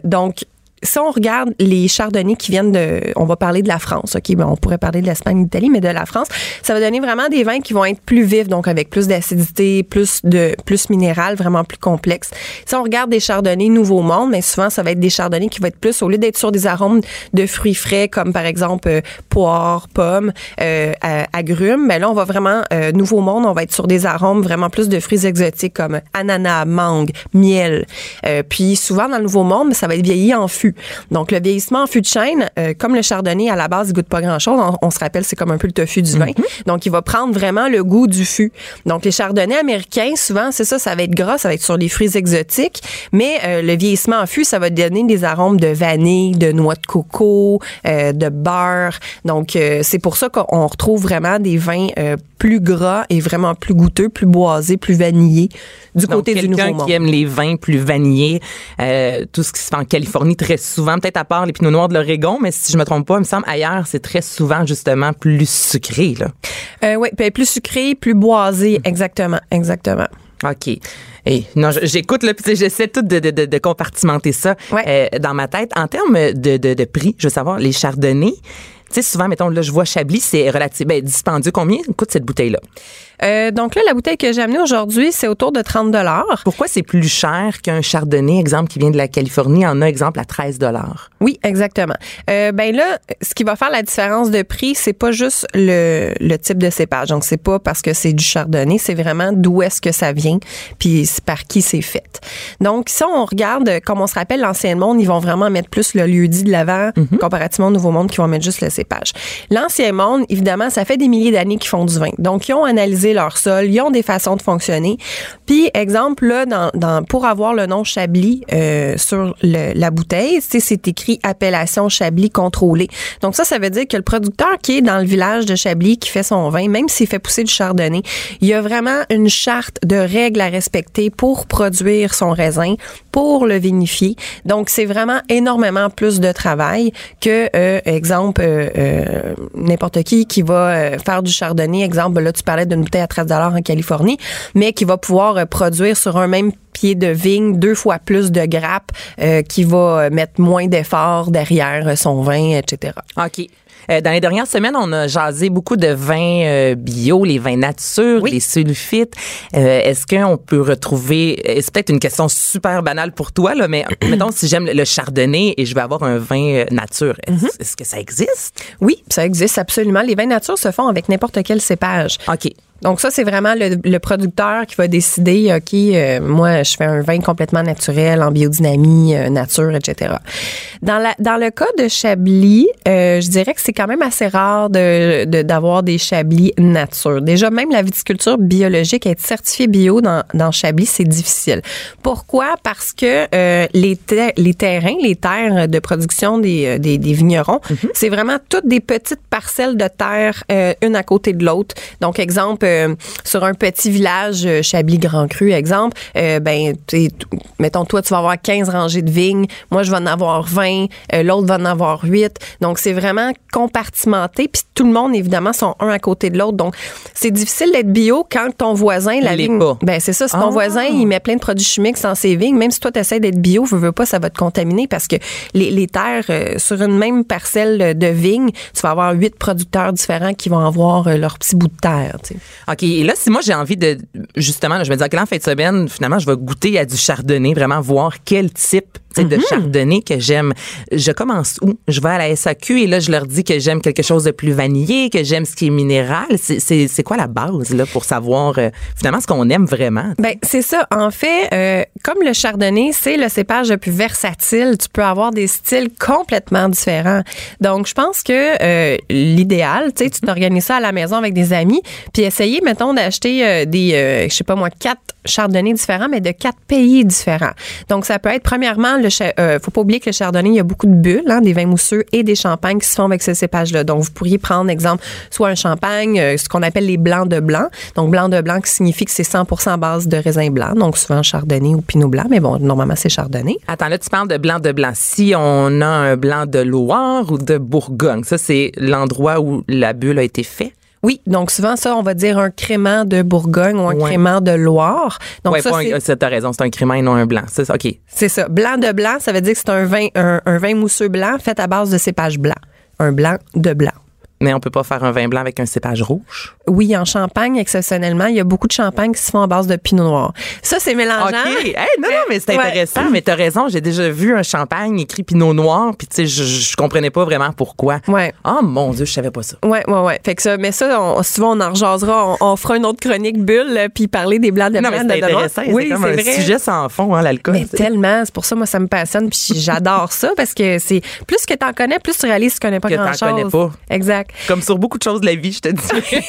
Donc si on regarde les chardonnays qui viennent de, on va parler de la France, ok, ben on pourrait parler de l'Espagne, d'Italie, mais de la France, ça va donner vraiment des vins qui vont être plus vifs, donc avec plus d'acidité, plus de, plus minéral, vraiment plus complexe. Si on regarde des chardonnays Nouveau Monde, mais souvent ça va être des chardonnays qui vont être plus, au lieu d'être sur des arômes de fruits frais comme par exemple euh, poire, pomme, euh, euh, agrumes, mais là on va vraiment euh, Nouveau Monde, on va être sur des arômes vraiment plus de fruits exotiques comme ananas, mangue, miel. Euh, puis souvent dans le Nouveau Monde, ça va être vieilli en fût. Donc le vieillissement en fût de chêne, euh, comme le chardonnay à la base il goûte pas grand-chose, on, on se rappelle c'est comme un peu le tofu du vin. Donc il va prendre vraiment le goût du fût. Donc les chardonnays américains souvent c'est ça, ça va être gras, ça va être sur les fruits exotiques, mais euh, le vieillissement en fût ça va donner des arômes de vanille, de noix de coco, euh, de beurre. Donc c'est pour ça qu'on retrouve vraiment des vins plus gras et vraiment plus goûteux, plus boisés, plus vanillés du Donc, côté du Nouveau quelqu'un Monde. qui aime les vins plus vanillés, tout ce qui se fait en Californie très souvent, peut-être à part les pinots noirs de l'Oregon, mais si je me trompe pas, il me semble ailleurs, c'est très souvent justement plus sucré. Là. Euh, oui, puis plus sucré, plus boisé, exactement, exactement. OK. Et non, j'écoute là, puis j'essaie tout de, de, de, de compartimenter ça Ouais. euh, dans ma tête. En termes de, de, de prix, je veux savoir, les chardonnays, tu sais, souvent, mettons, là, je vois Chablis, c'est relativement ben, dispendieux. Combien coûte cette bouteille-là? Euh, donc là, la bouteille que j'ai amenée aujourd'hui, c'est autour de 30 dollars. Pourquoi c'est plus cher qu'un chardonnay, exemple, qui vient de la Californie, en a, exemple, à 13 dollars? Oui, exactement. Euh, ben là, ce qui va faire la différence de prix, c'est pas juste le, le type de cépage. Donc c'est pas parce que c'est du chardonnay, c'est vraiment d'où est-ce que ça vient, puis par qui c'est fait. Donc si on regarde, comme on se rappelle l'ancien monde, ils vont vraiment mettre plus le lieu-dit de l'avant, comparativement au nouveau monde qui vont mettre juste le L'ancien monde, évidemment, ça fait des milliers d'années qu'ils font du vin. Donc ils ont analysé leur sol, ils ont des façons de fonctionner. Puis exemple là, dans, dans pour avoir le nom Chablis euh, sur le- la bouteille, c'est écrit appellation Chablis contrôlée. Donc ça, ça veut dire que le producteur qui est dans le village de Chablis qui fait son vin, même s'il fait pousser du chardonnay, il y a vraiment une charte de règles à respecter pour produire son raisin, pour le vinifier. Donc c'est vraiment énormément plus de travail que euh, exemple euh, euh, n'importe qui qui va euh, faire du chardonnay. Exemple là, tu parlais d'une bouteille à 13 en Californie, mais qui va pouvoir euh, produire sur un même pied de vigne deux fois plus de grappes, qui va mettre moins d'efforts derrière son vin, etc. OK. Euh, dans les dernières semaines, on a jasé beaucoup de vins euh, bio, les vins nature, Oui. les sulfites. Euh, Est-ce qu'on peut retrouver, c'est peut-être une question super banale pour toi, là, mais mettons si j'aime le- chardonnay et je vais avoir un vin nature, est-ce Mm-hmm. est-ce que ça existe? Oui, ça existe absolument. Les vins nature se font avec n'importe quel cépage. OK. Donc ça, c'est vraiment le, le producteur qui va décider, OK, euh, moi, je fais un vin complètement naturel, en biodynamie, euh, nature, etc. Dans, la, dans le cas de Chablis, euh, je dirais que c'est quand même assez rare de de- d'avoir des Chablis nature. Déjà, même la viticulture biologique, être certifiée bio dans, dans Chablis, c'est difficile. Pourquoi? Parce que euh, les, ter- les terrains, les terres de production des, euh, des, des vignerons, c'est vraiment toutes des petites parcelles de terre, euh, une à côté de l'autre. Donc, exemple, euh, sur un petit village, euh, Chablis-Grand Cru, exemple, euh, ben, mettons, toi, tu vas avoir 15 rangées de vignes, moi, je vais en avoir 20, euh, l'autre va en avoir 8. Donc, c'est vraiment compartimenté, puis tout le monde, évidemment, sont un à côté de l'autre. Donc, c'est difficile d'être bio quand ton voisin, la vigne... pas. Ben, c'est ça, si ton Ah. voisin, il met plein de produits chimiques dans ses vignes, même si toi, tu essaies d'être bio, veux, veux pas, ça va te contaminer parce que les, les terres, sur une même parcelle de vigne, tu vas avoir huit producteurs différents qui vont avoir leur petit bout de terre, tu sais. OK. Et là, si moi, j'ai envie de, justement, je me dis, OK, là, en fin de semaine, finalement, je vais goûter à du chardonnay, vraiment voir quel type sais, de chardonnay que j'aime. Je commence où? Je vais à la SAQ et là, je leur dis que j'aime quelque chose de plus vanillé, que j'aime ce qui est minéral. C'est- quoi la base, là, pour savoir, euh, finalement, ce qu'on aime vraiment? Ben c'est ça. En fait, euh, comme le chardonnay, c'est le cépage le plus versatile. Tu peux avoir des styles complètement différents. Donc, je pense que euh, l'idéal, tu sais, tu t'organises ça à la maison avec des amis, puis essayer, mettons, d'acheter des, je sais pas moi, quatre chardonnays différents, mais de quatre pays différents. Donc, ça peut être premièrement le le euh, faut pas oublier que le chardonnay, il y a beaucoup de bulles, hein, des vins mousseux et des champagnes qui se font avec ce cépage-là. Donc, vous pourriez prendre, exemple, soit un champagne, euh, ce qu'on appelle les blancs de blanc. Donc, blanc de blanc qui signifie que c'est 100 à base de raisin blanc. Donc, souvent chardonnay ou pinot blanc. Mais bon, normalement, c'est chardonnay. Attends, là, tu parles de blanc de blanc. Si on a un blanc de Loire ou de Bourgogne, ça, c'est l'endroit où la bulle a été faite? Oui, donc souvent ça, on va dire un crément de Bourgogne ou un Ouais. crément de Loire. Donc ouais, ça, c'est- t'as raison, c'est un crément et non un blanc. C'est ça, OK. c'est ça. Blanc de blanc, ça veut dire que c'est un vin, un, un vin mousseux blanc fait à base de cépage blanc. Un blanc de blanc. Mais on peut pas faire un vin blanc avec un cépage rouge? Oui, en Champagne, exceptionnellement, il y a beaucoup de champagnes qui se font à base de pinot noir. Ça, c'est mélangeant. OK. Hey, non, non, mais c'est Ouais. intéressant. Mais t'as raison, j'ai déjà vu un champagne écrit Pinot Noir, puis tu sais, je, je comprenais pas vraiment pourquoi. Ouais. Oh mon Dieu, je savais pas ça. Ouais, ouais, ouais. Fait que ça, mais ça, on, souvent, on en rejasera. On, on fera une autre chronique bulle, euh, puis parler des blancs de Non, blanc, mais de intéressant. Oui, c'est un vrai. sujet sans fond, hein, l'alcool. Mais tellement, c'est pour ça, moi, ça me passionne, puis j'adore ça, parce que c'est plus que t'en connais, plus tu réalises que tu connais pas Que t'en grand-chose. connais pas. Exact. Comme sur beaucoup de choses de la vie, je te dis.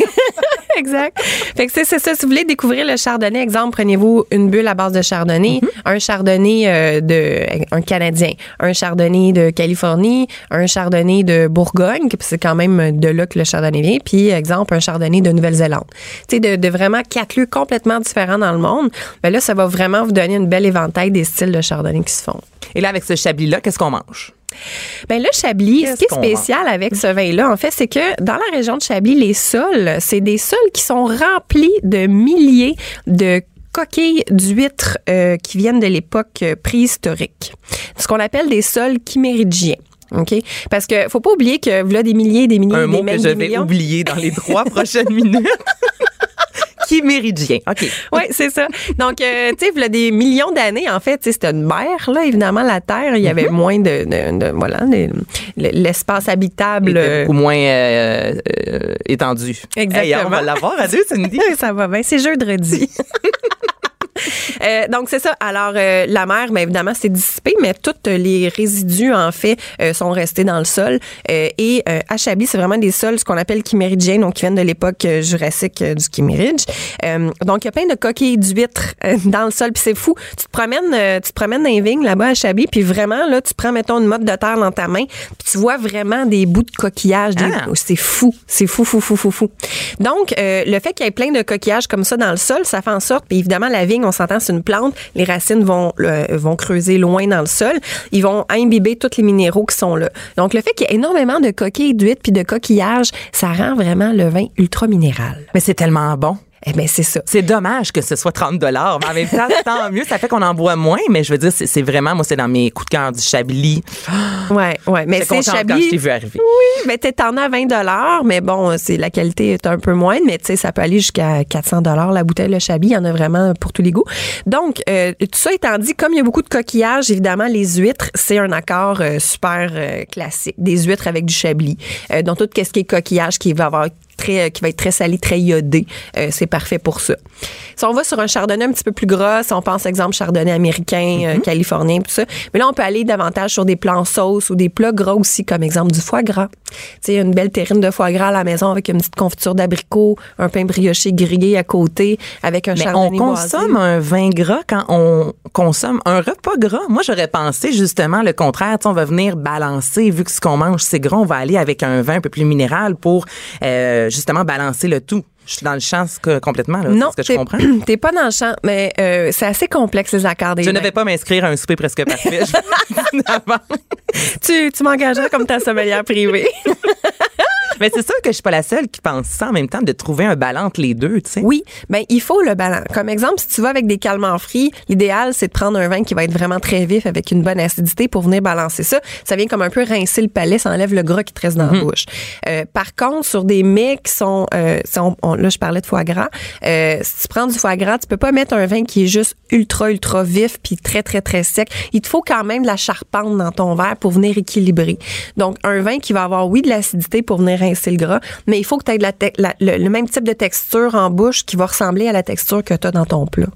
exact. Fait que c'est ça. Si vous voulez découvrir le chardonnay, exemple, prenez-vous une bulle à base de chardonnay, Mhm. un chardonnay euh, de un canadien, un chardonnay de Californie, un chardonnay de Bourgogne, puis c'est quand même de là que le chardonnay vient, puis exemple un chardonnay de Nouvelle-Zélande. Tu sais de, de vraiment quatre lieux complètement différents dans le monde. Ben là, ça va vraiment vous donner une belle éventail des styles de chardonnay qui se font. Et là, avec ce chablis-là, qu'est-ce qu'on mange? Ben le Chablis, ce qui est spécial avec ce vin-là, en fait, c'est que dans la région de Chablis, les sols, c'est des sols qui sont remplis de milliers de coquilles d'huîtres euh, qui viennent de l'époque préhistorique. Ce qu'on appelle des sols chimérigiens. OK? Parce que faut pas oublier que voilà des milliers, des milliers, Un des mot que je vais oublier dans les trois prochaines minutes. Chiméridien. OK. Oui, c'est ça. Donc, euh, tu sais, il y a des millions d'années, en fait, c'était une mer, là, évidemment, la Terre, il y avait moins de, de- de- voilà, l'espace habitable. Était euh, beaucoup moins euh, euh, étendu. Exactement. Hey, on va l'avoir à deux, Cindy. ça va bien. C'est jeudi. Euh, donc c'est ça. Alors euh, la mer, mais évidemment c'est dissipé, mais tous les résidus en fait euh, sont restés dans le sol. Et à Chablis, c'est vraiment des sols ce qu'on appelle chiméridiens, donc qui viennent de l'époque jurassique du. Euh, donc il y a plein de coquilles d'huîtres dans le sol, puis c'est fou. Tu te promènes, tu te promènes dans les vignes là-bas à Chablis, puis vraiment là, tu prends mettons une motte de terre dans ta main, puis tu vois vraiment des bouts de coquillages. des- Ah. C'est fou, c'est fou, fou, fou, fou, fou. Donc le fait qu'il y ait plein de coquillages comme ça dans le sol, ça fait en sorte, puis évidemment la vigne, on s'entend, c'est une plante, les racines vont vont creuser loin dans le sol, ils vont imbiber tous les minéraux qui sont là. Donc le fait qu'il y ait énormément de coquilles d'huîtres puis de coquillages, ça rend vraiment le vin ultra minéral. Mais c'est tellement bon. Eh bien c'est ça. C'est dommage que ce soit 30 dollars, mais en même temps, tant mieux. Ça fait qu'on en boit moins, mais je veux dire, c'est vraiment, moi, c'est dans mes coups de cœur du Chablis. Ouais, ouais, mais c'est quand je Chablis. t'ai vu arriver. Oui, mais t'es en as 20 dollars, mais bon, c'est la qualité est un peu moindre, mais tu sais, ça peut aller jusqu'à 400 dollars la bouteille le Chablis. Il y en a vraiment pour tous les goûts. Donc, euh, tout ça étant dit, comme il y a beaucoup de coquillages, évidemment, les huîtres, c'est un accord euh, super euh, classique. Des huîtres avec du Chablis. Euh, donc, tout ce qui est coquillage qui va avoir très, qui va être très salé, très iodé, euh, c'est parfait pour ça. Si on va sur un chardonnay un petit peu plus gras, si on pense exemple chardonnay américain, euh, californien, tout ça, mais là on peut aller davantage sur des plats en sauce ou des plats gras aussi, comme exemple du foie gras. Tu sais, une belle terrine de foie gras à la maison avec une petite confiture d'abricot, un pain brioché grillé à côté, avec un Mais on chardonnay boisé. consomme un vin gras quand on consomme un repas gras. Moi, j'aurais pensé justement le contraire. Tu sais, on va venir balancer, vu que ce qu'on mange, c'est gras, on va aller avec un vin un peu plus minéral pour euh, justement balancer le tout. Je suis dans le champ que- complètement, là. Non, ce que je comprends. T'es pas dans le champ, mais euh, c'est assez complexe les accords des Je ne vais pas m'inscrire à un souper presque parfait. Tu, tu m'engageras comme ta sommelière privée. Mais c'est sûr que je suis pas la seule qui pense ça en même temps, de trouver un ballon entre les deux, tu sais. Oui, ben il faut le ballon. Comme exemple, si tu vas avec des calmants frits, l'idéal c'est de prendre un vin qui va être vraiment très vif avec une bonne acidité pour venir balancer ça. Ça vient comme un peu rincer le palais, ça enlève le gras qui te reste dans la bouche. Euh, par contre, sur des mets qui sont, euh, on- là je parlais de foie gras, euh, si tu prends du foie gras, tu peux pas mettre un vin qui est juste ultra ultra vif puis très très très sec. Il te faut quand même de la charpente dans ton verre pour venir équilibrer. Donc un vin qui va avoir oui de l'acidité pour venir mais il faut que tu aies la le même type de texture en bouche qui va ressembler à la texture que tu as dans ton plat.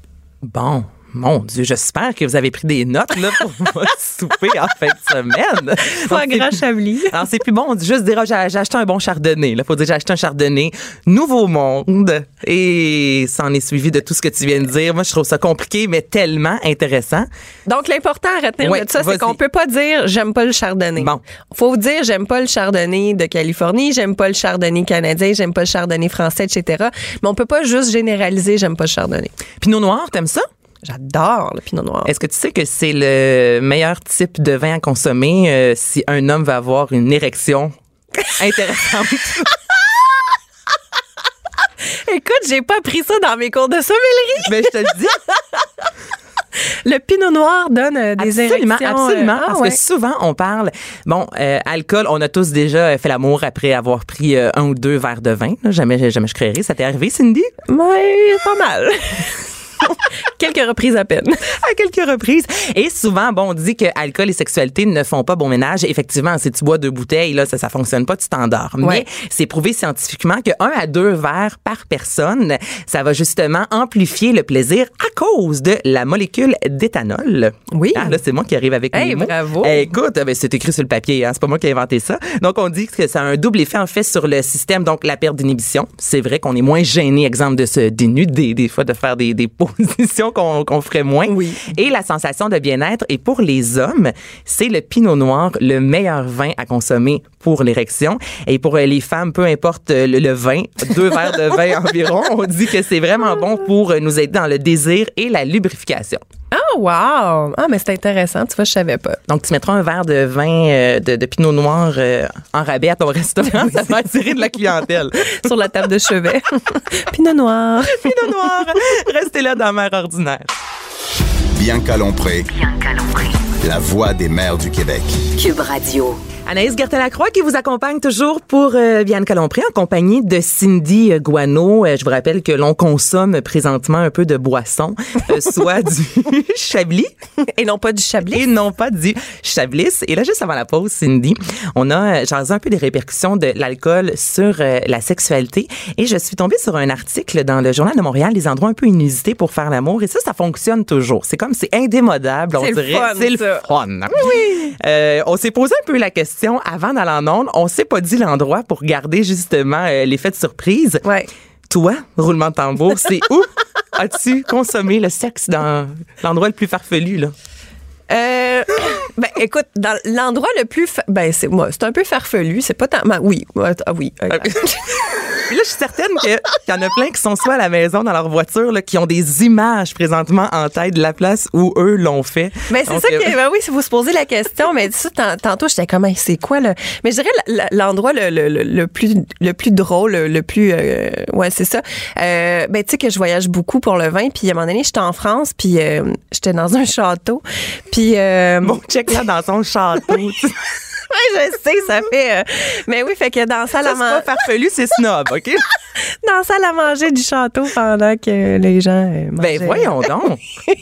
Bon. Mon Dieu, j'espère que vous avez pris des notes là, pour votre souper en fin de semaine. Foie gras Chablis. Alors, c'est plus bon, on dit juste dire, ah, j'ai acheté un bon chardonnay. Il faut dire, j'ai acheté un chardonnay. Nouveau monde. Et ça en est suivi de tout ce que tu viens de dire. Moi, je trouve ça compliqué, mais tellement intéressant. Donc, l'important à retenir Ouais, de ça, c'est qu'on peut pas dire j'aime pas le chardonnay. Bon. Faut dire j'aime pas le chardonnay de Californie, j'aime pas le chardonnay canadien, j'aime pas le chardonnay français, etc. Mais on peut pas juste généraliser j'aime pas le chardonnay. Pinot noir, t'aimes ça? J'adore le pinot noir. Est-ce que tu sais que c'est le meilleur type de vin à consommer euh, si un homme va avoir une érection intéressante? Écoute, j'ai pas appris ça dans mes cours de sommellerie. Mais je te le dis. Le pinot noir donne euh, des absolument, érections. absolument. euh, ah parce ouais. que souvent, on parle, bon, euh, alcool, on a tous déjà fait l'amour après avoir pris un ou deux verres de vin. là. Jamais, jamais je créerais. Ça t'est arrivé, Cindy? Ouais, pas mal. Quelques reprises à peine. à quelques reprises. Et souvent, bon, on dit que alcool et sexualité ne font pas bon ménage. Effectivement, si tu bois deux bouteilles, là, ça, ça fonctionne pas, tu t'endors. Ouais. Mais c'est prouvé scientifiquement que un à deux verres par personne, ça va justement amplifier le plaisir à cause de la molécule d'éthanol. Oui. Ah, là, c'est moi qui arrive avec Hey, mes mots. bravo. Eh, écoute, ben, c'est écrit sur le papier, hein, c'est pas moi qui ai inventé ça. Donc, on dit que ça a un double effet, en fait, sur le système, donc la perte d'inhibition. C'est vrai qu'on est moins gêné, exemple, de se dénuder, des fois, de faire des, des positions qu'on qu'on ferait moins. Oui. Et la sensation de bien-être. Et pour les hommes, c'est le pinot noir, le meilleur vin à consommer pour l'érection. Et pour euh, les femmes, peu importe euh, le, le vin, deux verres de vin environ, on dit que c'est vraiment bon pour euh, nous aider dans le désir et la lubrification. Ah, wow! Ah, mais c'est intéressant. Tu vois, je savais pas. Donc, tu mettras un verre de vin euh, de, de pinot noir euh, en rabais à ton restaurant. ça va attirer de la clientèle. Sur la table de chevet. pinot noir. pinot noir, restez là dans Mère ordinaire. Bianca Lompré, la voix des mères du Québec. Cube Radio. Anaïs Gertin-Lacroix qui vous accompagne toujours pour euh, Bianca Lompré en compagnie de Cindy euh, Guano. Euh, je vous rappelle que l'on consomme présentement un peu de boisson, euh, soit du Chablis Et non pas du chablis. et non pas du Chablis. Et là, juste avant la pause, Cindy, on a jasé un peu des répercussions de l'alcool sur la sexualité. Et je suis tombée sur un article dans le Journal de Montréal, des endroits un peu inusités pour faire l'amour. Et ça, ça fonctionne toujours. C'est comme, c'est indémodable, on dirait. c'est le fun. Oui. On s'est posé un peu la question avant d'aller en onde. On s'est pas dit l'endroit pour garder justement euh, l'effet de surprise. Ouais. Toi, roulement de tambour, c'est où as-tu consommé le sexe dans l'endroit le plus farfelu, là? Euh, ben, écoute, dans l'endroit le plus. fa- Ben, c'est moi, c'est un peu farfelu. C'est pas tant. ben, oui. Ah, oui. euh, Puis là, je suis certaine qu'il y en a plein qui sont soit à la maison, dans leur voiture, là, qui ont des images présentement en tête de la place où eux l'ont fait. Ben, c'est ça euh, que, ben oui, si vous se posez la question, mais ça, tant- tantôt, j'étais comme, Hey, c'est quoi, là? Mais je dirais l'endroit le, le, le, le plus, le plus drôle, le, plus, euh, ouais, c'est ça. Euh, ben, tu sais que je voyage beaucoup pour le vin, puis à un moment donné, j'étais en France, puis euh, j'étais dans un château, puis, euh, Bon, check là dans son château. c'est je sais, ça fait, euh, mais oui, fait que dans la salle à pas manger, farfelu, c'est snob, OK? dans la salle à manger du château pendant que les gens euh. Ben, voyons donc.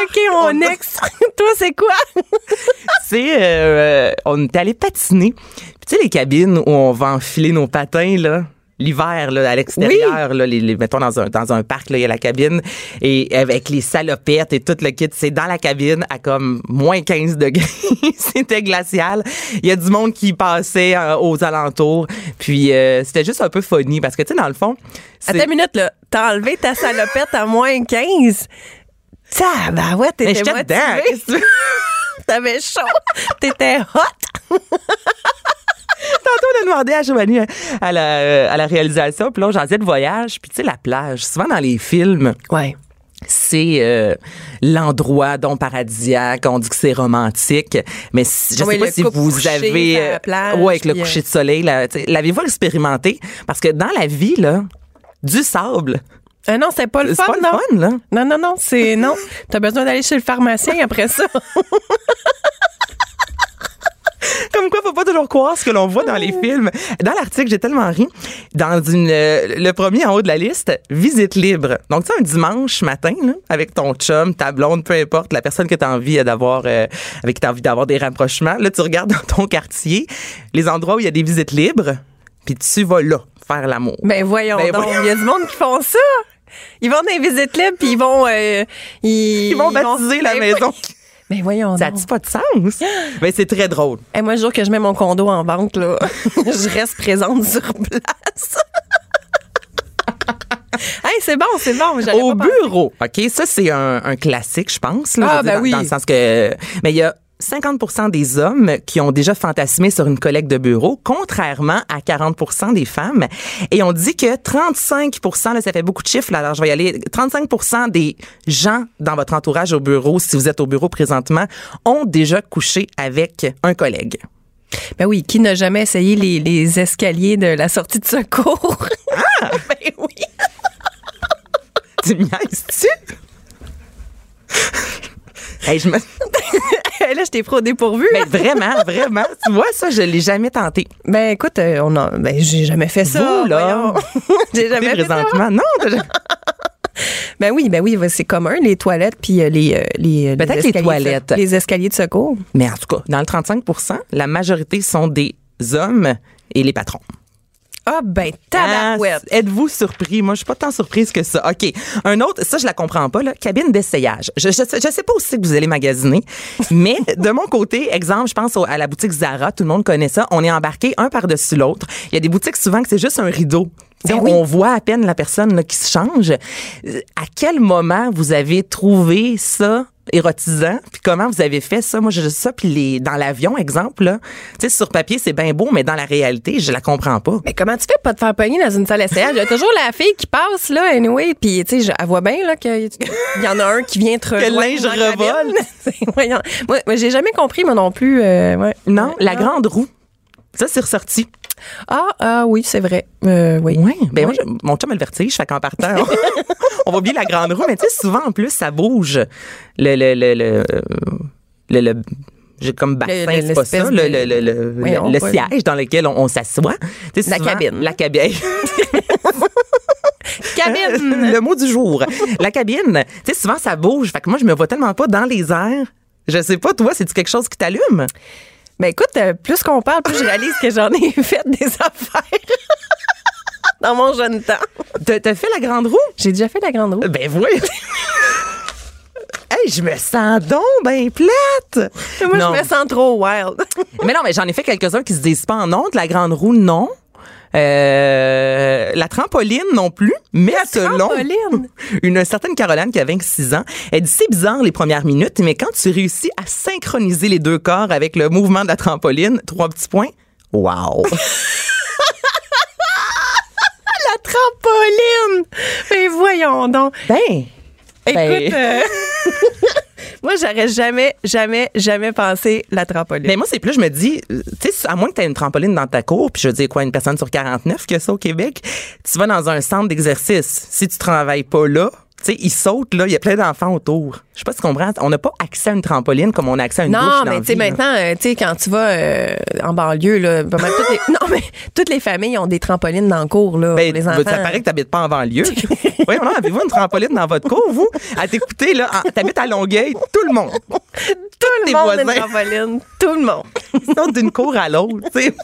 OK, mon ex. Toi, c'est quoi? c'est euh, on est allé patiner. Puis tu sais les cabines où on va enfiler nos patins là l'hiver là à l'extérieur là les, les- mettons dans un dans un parc là il y a la cabine et avec les salopettes et tout le kit c'est dans la cabine à comme moins 15 degrés c'était glacial il y a du monde qui passait euh, aux alentours puis euh, c'était juste un peu funny parce que tu sais dans le fond Attends une minute, là. T'as enlevé ta salopette à moins 15. Ça, bah ouais, t'étais motivée. T'avais chaud. T'étais hot. Tantôt, on a demandé à Giovanni euh, à la, euh, à la réalisation, puis là, on jasait de voyage, puis tu sais, la plage, souvent dans les films, Ouais. c'est euh, l'endroit dont paradisiaque, on dit que c'est romantique, mais si- je Oui, sais pas si vous avez... euh, plage, ouais, avec le euh, coucher de soleil, l'avez-vous expérimenté? Parce que dans la vie, là, du sable, non, c'est pas le c'est fun, pas le non? fun, là. Non, non, non, c'est non. T'as besoin d'aller chez le pharmacien après ça. Comme quoi, faut pas toujours croire ce que l'on voit dans les films. Dans l'article, j'ai tellement ri. Dans une, euh, le premier en haut de la liste, visite libre. Donc, tu sais, un dimanche matin, là, avec ton chum, ta blonde, peu importe, la personne que tu as envie d'avoir, euh, avec qui tu as envie d'avoir des rapprochements, là, tu regardes dans ton quartier les endroits où il y a des visites libres, puis tu vas là faire l'amour. Ben voyons Ben donc, il y a du monde qui font ça. Ils vont dans les visites libres puis ils vont euh, ils, Ils vont baptiser la ben, maison. Ben voyons Ça n'a pas de sens? Mais c'est très drôle. Hey, moi, le jour que je mets mon condo en vente, là, je reste présente sur place. hey, c'est bon, c'est bon. Au pas bureau, OK, ça c'est un, un classique, je pense. Là, Ah, dire, ben oui. Dans le sens que... Mais il y a 50% des hommes qui ont déjà fantasmé sur une collègue de bureau, contrairement à 40% des femmes. Et on dit que 35 là, ça fait beaucoup de chiffres, là, alors je vais y aller, 35 des gens dans votre entourage au bureau, si vous êtes au bureau présentement, ont déjà couché avec un collègue. Ben oui, qui n'a jamais essayé les, les escaliers de la sortie de secours? Ah! ben oui. Tu me niaises-tu? Hey, je me... Là, je t'ai trop dépourvu. Mais vraiment, vraiment, tu vois, ça, je l'ai jamais tenté. Ben écoute, euh, on a, ben j'ai jamais fait ça. Vous, là. j'ai jamais fait ça. présentement. Non, t'as jamais- Ben oui, ben oui, c'est commun les toilettes puis euh, les euh, les Peut-être les toilettes. les escaliers de secours. Mais en tout cas, dans le 35% la majorité sont des hommes et les patrons. Ah ben Ah, tabarouette. Êtes-vous surpris? Moi, je suis pas tant surprise que ça. OK. Un autre, ça, je la comprends pas, là. Cabine d'essayage. Je, je, sais- je sais pas aussi que vous allez magasiner, mais de mon côté, exemple, je pense au- à la boutique Zara, tout le monde connaît ça. On est embarqué un par-dessus l'autre. Il y a des boutiques souvent que c'est juste un rideau. Ben oui. On voit à peine la personne là, qui se change. Euh, À quel moment vous avez trouvé ça érotisant? Puis comment vous avez fait ça? Moi, j'ai ça. Puis les, dans l'avion, exemple, là, tu sais, sur papier, c'est bien beau, mais dans la réalité, je la comprends pas. Mais comment tu fais pas te faire pogner dans une salle d'essayage? Il y a toujours la fille qui passe, là, anyway, puis tu sais, elle voit bien, là, qu'il y en a un qui vient te Que le linge revole. Voyons. Moi, moi, j'ai jamais compris, moi non plus. euh, ouais. Non, la grande roue. Ça, c'est ressorti. Ah, ah oui, c'est vrai. Euh, oui. Oui. Ben moi, Oui. mon chum a le vertige, fait qu'en partant, on va oublier la grande roue, mais tu sais, souvent, en plus, ça bouge. Le, le, le, le, le, le- j'ai comme bassin, c'est pas ça, le, de- le, le, le, Voyons, le siège dans lequel on, on s'assoit. La souvent, cabine. La cabine. Cabine! le mot du jour. La cabine. Tu sais, souvent, ça bouge. Fait que moi, je me vois tellement pas dans les airs. Je sais pas, toi, c'est-tu quelque chose qui t'allume? Ben écoute, euh, plus qu'on parle, plus je réalise que j'en ai fait des affaires dans mon jeune temps. T'as t'as fait la grande roue? J'ai déjà fait la grande roue. Ben oui. hey, je me sens donc ben plate. Moi, Non. je me sens trop wild. Mais non, mais j'en ai fait quelques-uns qui se disent pas en honte. La grande roue, non. Euh, la trampoline non plus, mais selon trampoline? une certaine Caroline qui a 26 ans, elle dit c'est bizarre les premières minutes, mais quand tu réussis à synchroniser les deux corps avec le mouvement de la trampoline, trois petits points, wow! La trampoline! Mais voyons donc. ben, Ben. Écoute, euh, moi, j'aurais jamais, jamais, jamais pensé la trampoline. Mais moi, c'est plus, je me dis, euh, tu sais, à moins que tu aies une trampoline dans ta cour, puis je dire quoi, une personne sur 49 qui a ça au Québec, tu vas dans un centre d'exercice. Si tu travailles pas là, tu sais, ils sautent, là, il y a plein d'enfants autour. Je sais pas si tu comprends. On n'a pas accès à une trampoline comme on a accès à une douche non, mais tu sais, maintenant, euh, tu sais, quand tu vas euh, en banlieue, là, pas mal toutes les, non, mais toutes les familles ont des trampolines dans le cours, là, Ben, pour les ben, enfants. ça paraît que t'habites pas en banlieue. oui, non, avez-vous une trampoline dans votre cour, vous? À t'écouter, là, t'habites à Longueuil, tout le monde. tout le monde a une voisins. trampoline. Tout le monde. Ils sont d'une cour à l'autre, tu sais.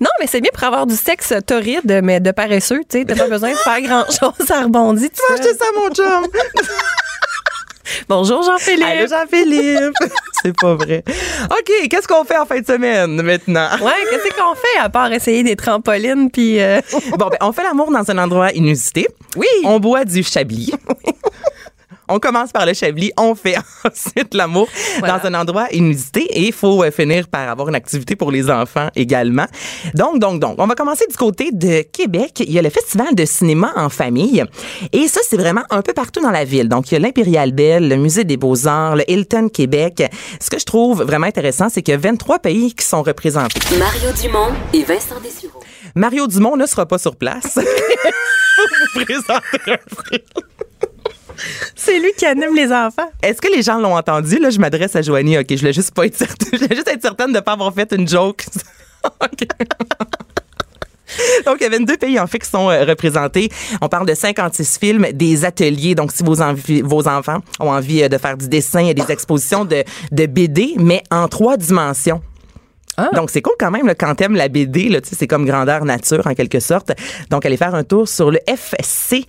Non, mais c'est bien pour avoir du sexe torride, mais de paresseux, tu sais. T'as pas besoin de faire grand-chose, ça rebondit. seul. acheté ça, mon chum. Bonjour, Jean-Philippe. Allô, Jean-Philippe. C'est pas vrai. OK, qu'est-ce qu'on fait en fin de semaine, maintenant? Ouais, qu'est-ce qu'on fait à part essayer des trampolines puis euh, Bon, ben, on fait l'amour dans un endroit inusité. Oui. On boit du chablis. On commence par le chablis, on fait ensuite l'amour Voilà. dans un endroit inusité et il faut euh, finir par avoir une activité pour les enfants également. Donc, donc, donc, on va commencer du côté de Québec. Il y a le Festival de cinéma en famille et ça, c'est vraiment un peu partout dans la ville. Donc, il y a l'Impérial Belle, le Musée des Beaux-Arts, le Hilton Québec. Ce que je trouve vraiment intéressant, c'est qu'il y a 23 pays qui sont représentés. Mario Dumont et Vincent Dessureau. Mario Dumont ne sera pas sur place. vous présenter un film. c'est lui qui anime les enfants. Est-ce que les gens l'ont entendu? Là, je m'adresse à Joanie. OK, je voulais juste pas être certaine. De ne pas avoir fait une joke. OK. Donc, il y a 22 pays en fait qui sont euh, représentés. On parle de 56 films, des ateliers. Donc, si vos, enfants ont envie euh, de faire du dessin, il y a des expositions de BD, mais en trois dimensions. Ah. Donc, c'est cool quand même là, quand t'aimes la BD. Là, tu sais, c'est comme grandeur nature en quelque sorte. Donc, allez faire un tour sur le fceq.ca.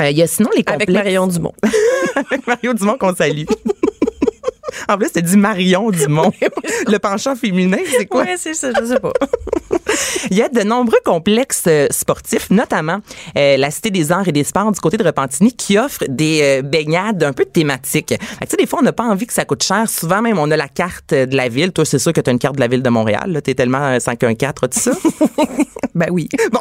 Euh, Il y a sinon les complexes. Avec Marion Dumont. Avec Mario Dumont qu'on salue. En plus, t'as dit Marion Dumont. le penchant féminin, c'est quoi? Ouais, c'est ça, je sais pas. Il y a de nombreux complexes euh, sportifs, notamment euh, la Cité des arts et des sports du côté de Repentigny, qui offre des euh, baignades un peu thématiques. Tu sais, des fois, on n'a pas envie que ça coûte cher. Souvent, même, on a la carte de la ville. Toi, c'est sûr que tu as une carte de la ville de Montréal. Tu es tellement euh, 514, tout ça? Ben oui. bon.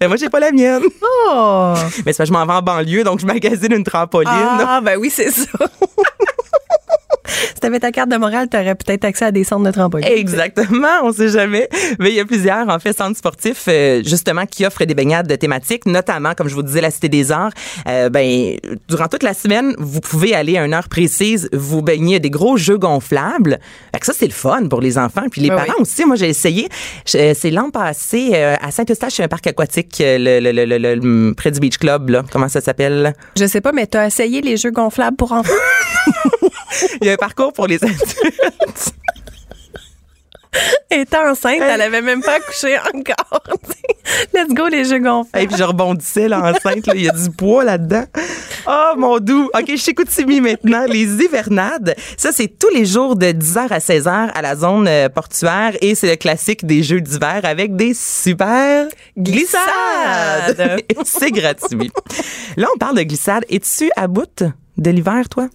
Mais moi, j'ai pas la mienne. Oh! Mais c'est parce que je m'en vais en banlieue, donc je magasine une trampoline. Ah, ben oui, c'est ça. Si t'avais ta carte de morale, t'aurais peut-être accès à des centres de trampoline. Exactement, on sait jamais. Mais il y a plusieurs, en fait, centres sportifs, euh, justement, qui offrent des baignades de thématiques, notamment, comme je vous disais, la Cité des Arts. Euh, ben, durant toute la semaine, vous pouvez aller à une heure précise, vous baigner des gros jeux gonflables. Fait que ça, c'est le fun pour les enfants. Puis les Ben parents oui. aussi, moi, j'ai essayé. Euh, C'est l'an passé, euh, à Saint-Eustache, un parc aquatique, euh, le, le- le- le- le- le- près du Beach Club, là. Comment ça s'appelle? Je sais pas, mais t'as essayé les jeux gonflables pour enfants? Il y a un parcours pour les adultes. Elle était enceinte, elle avait même pas accouché encore. Let's go, les jeux gonflables. Et puis je rebondissais là, enceinte, il y a du poids là-dedans. Oh mon doux. OK, je suis Chicoutimi maintenant. Les hivernades, ça c'est tous les jours de 10h à 16h à la zone euh, portuaire et c'est le classique des jeux d'hiver avec des super glissades. C'est gratuit. Là, on parle de glissade. Es-tu à bout de l'hiver, toi?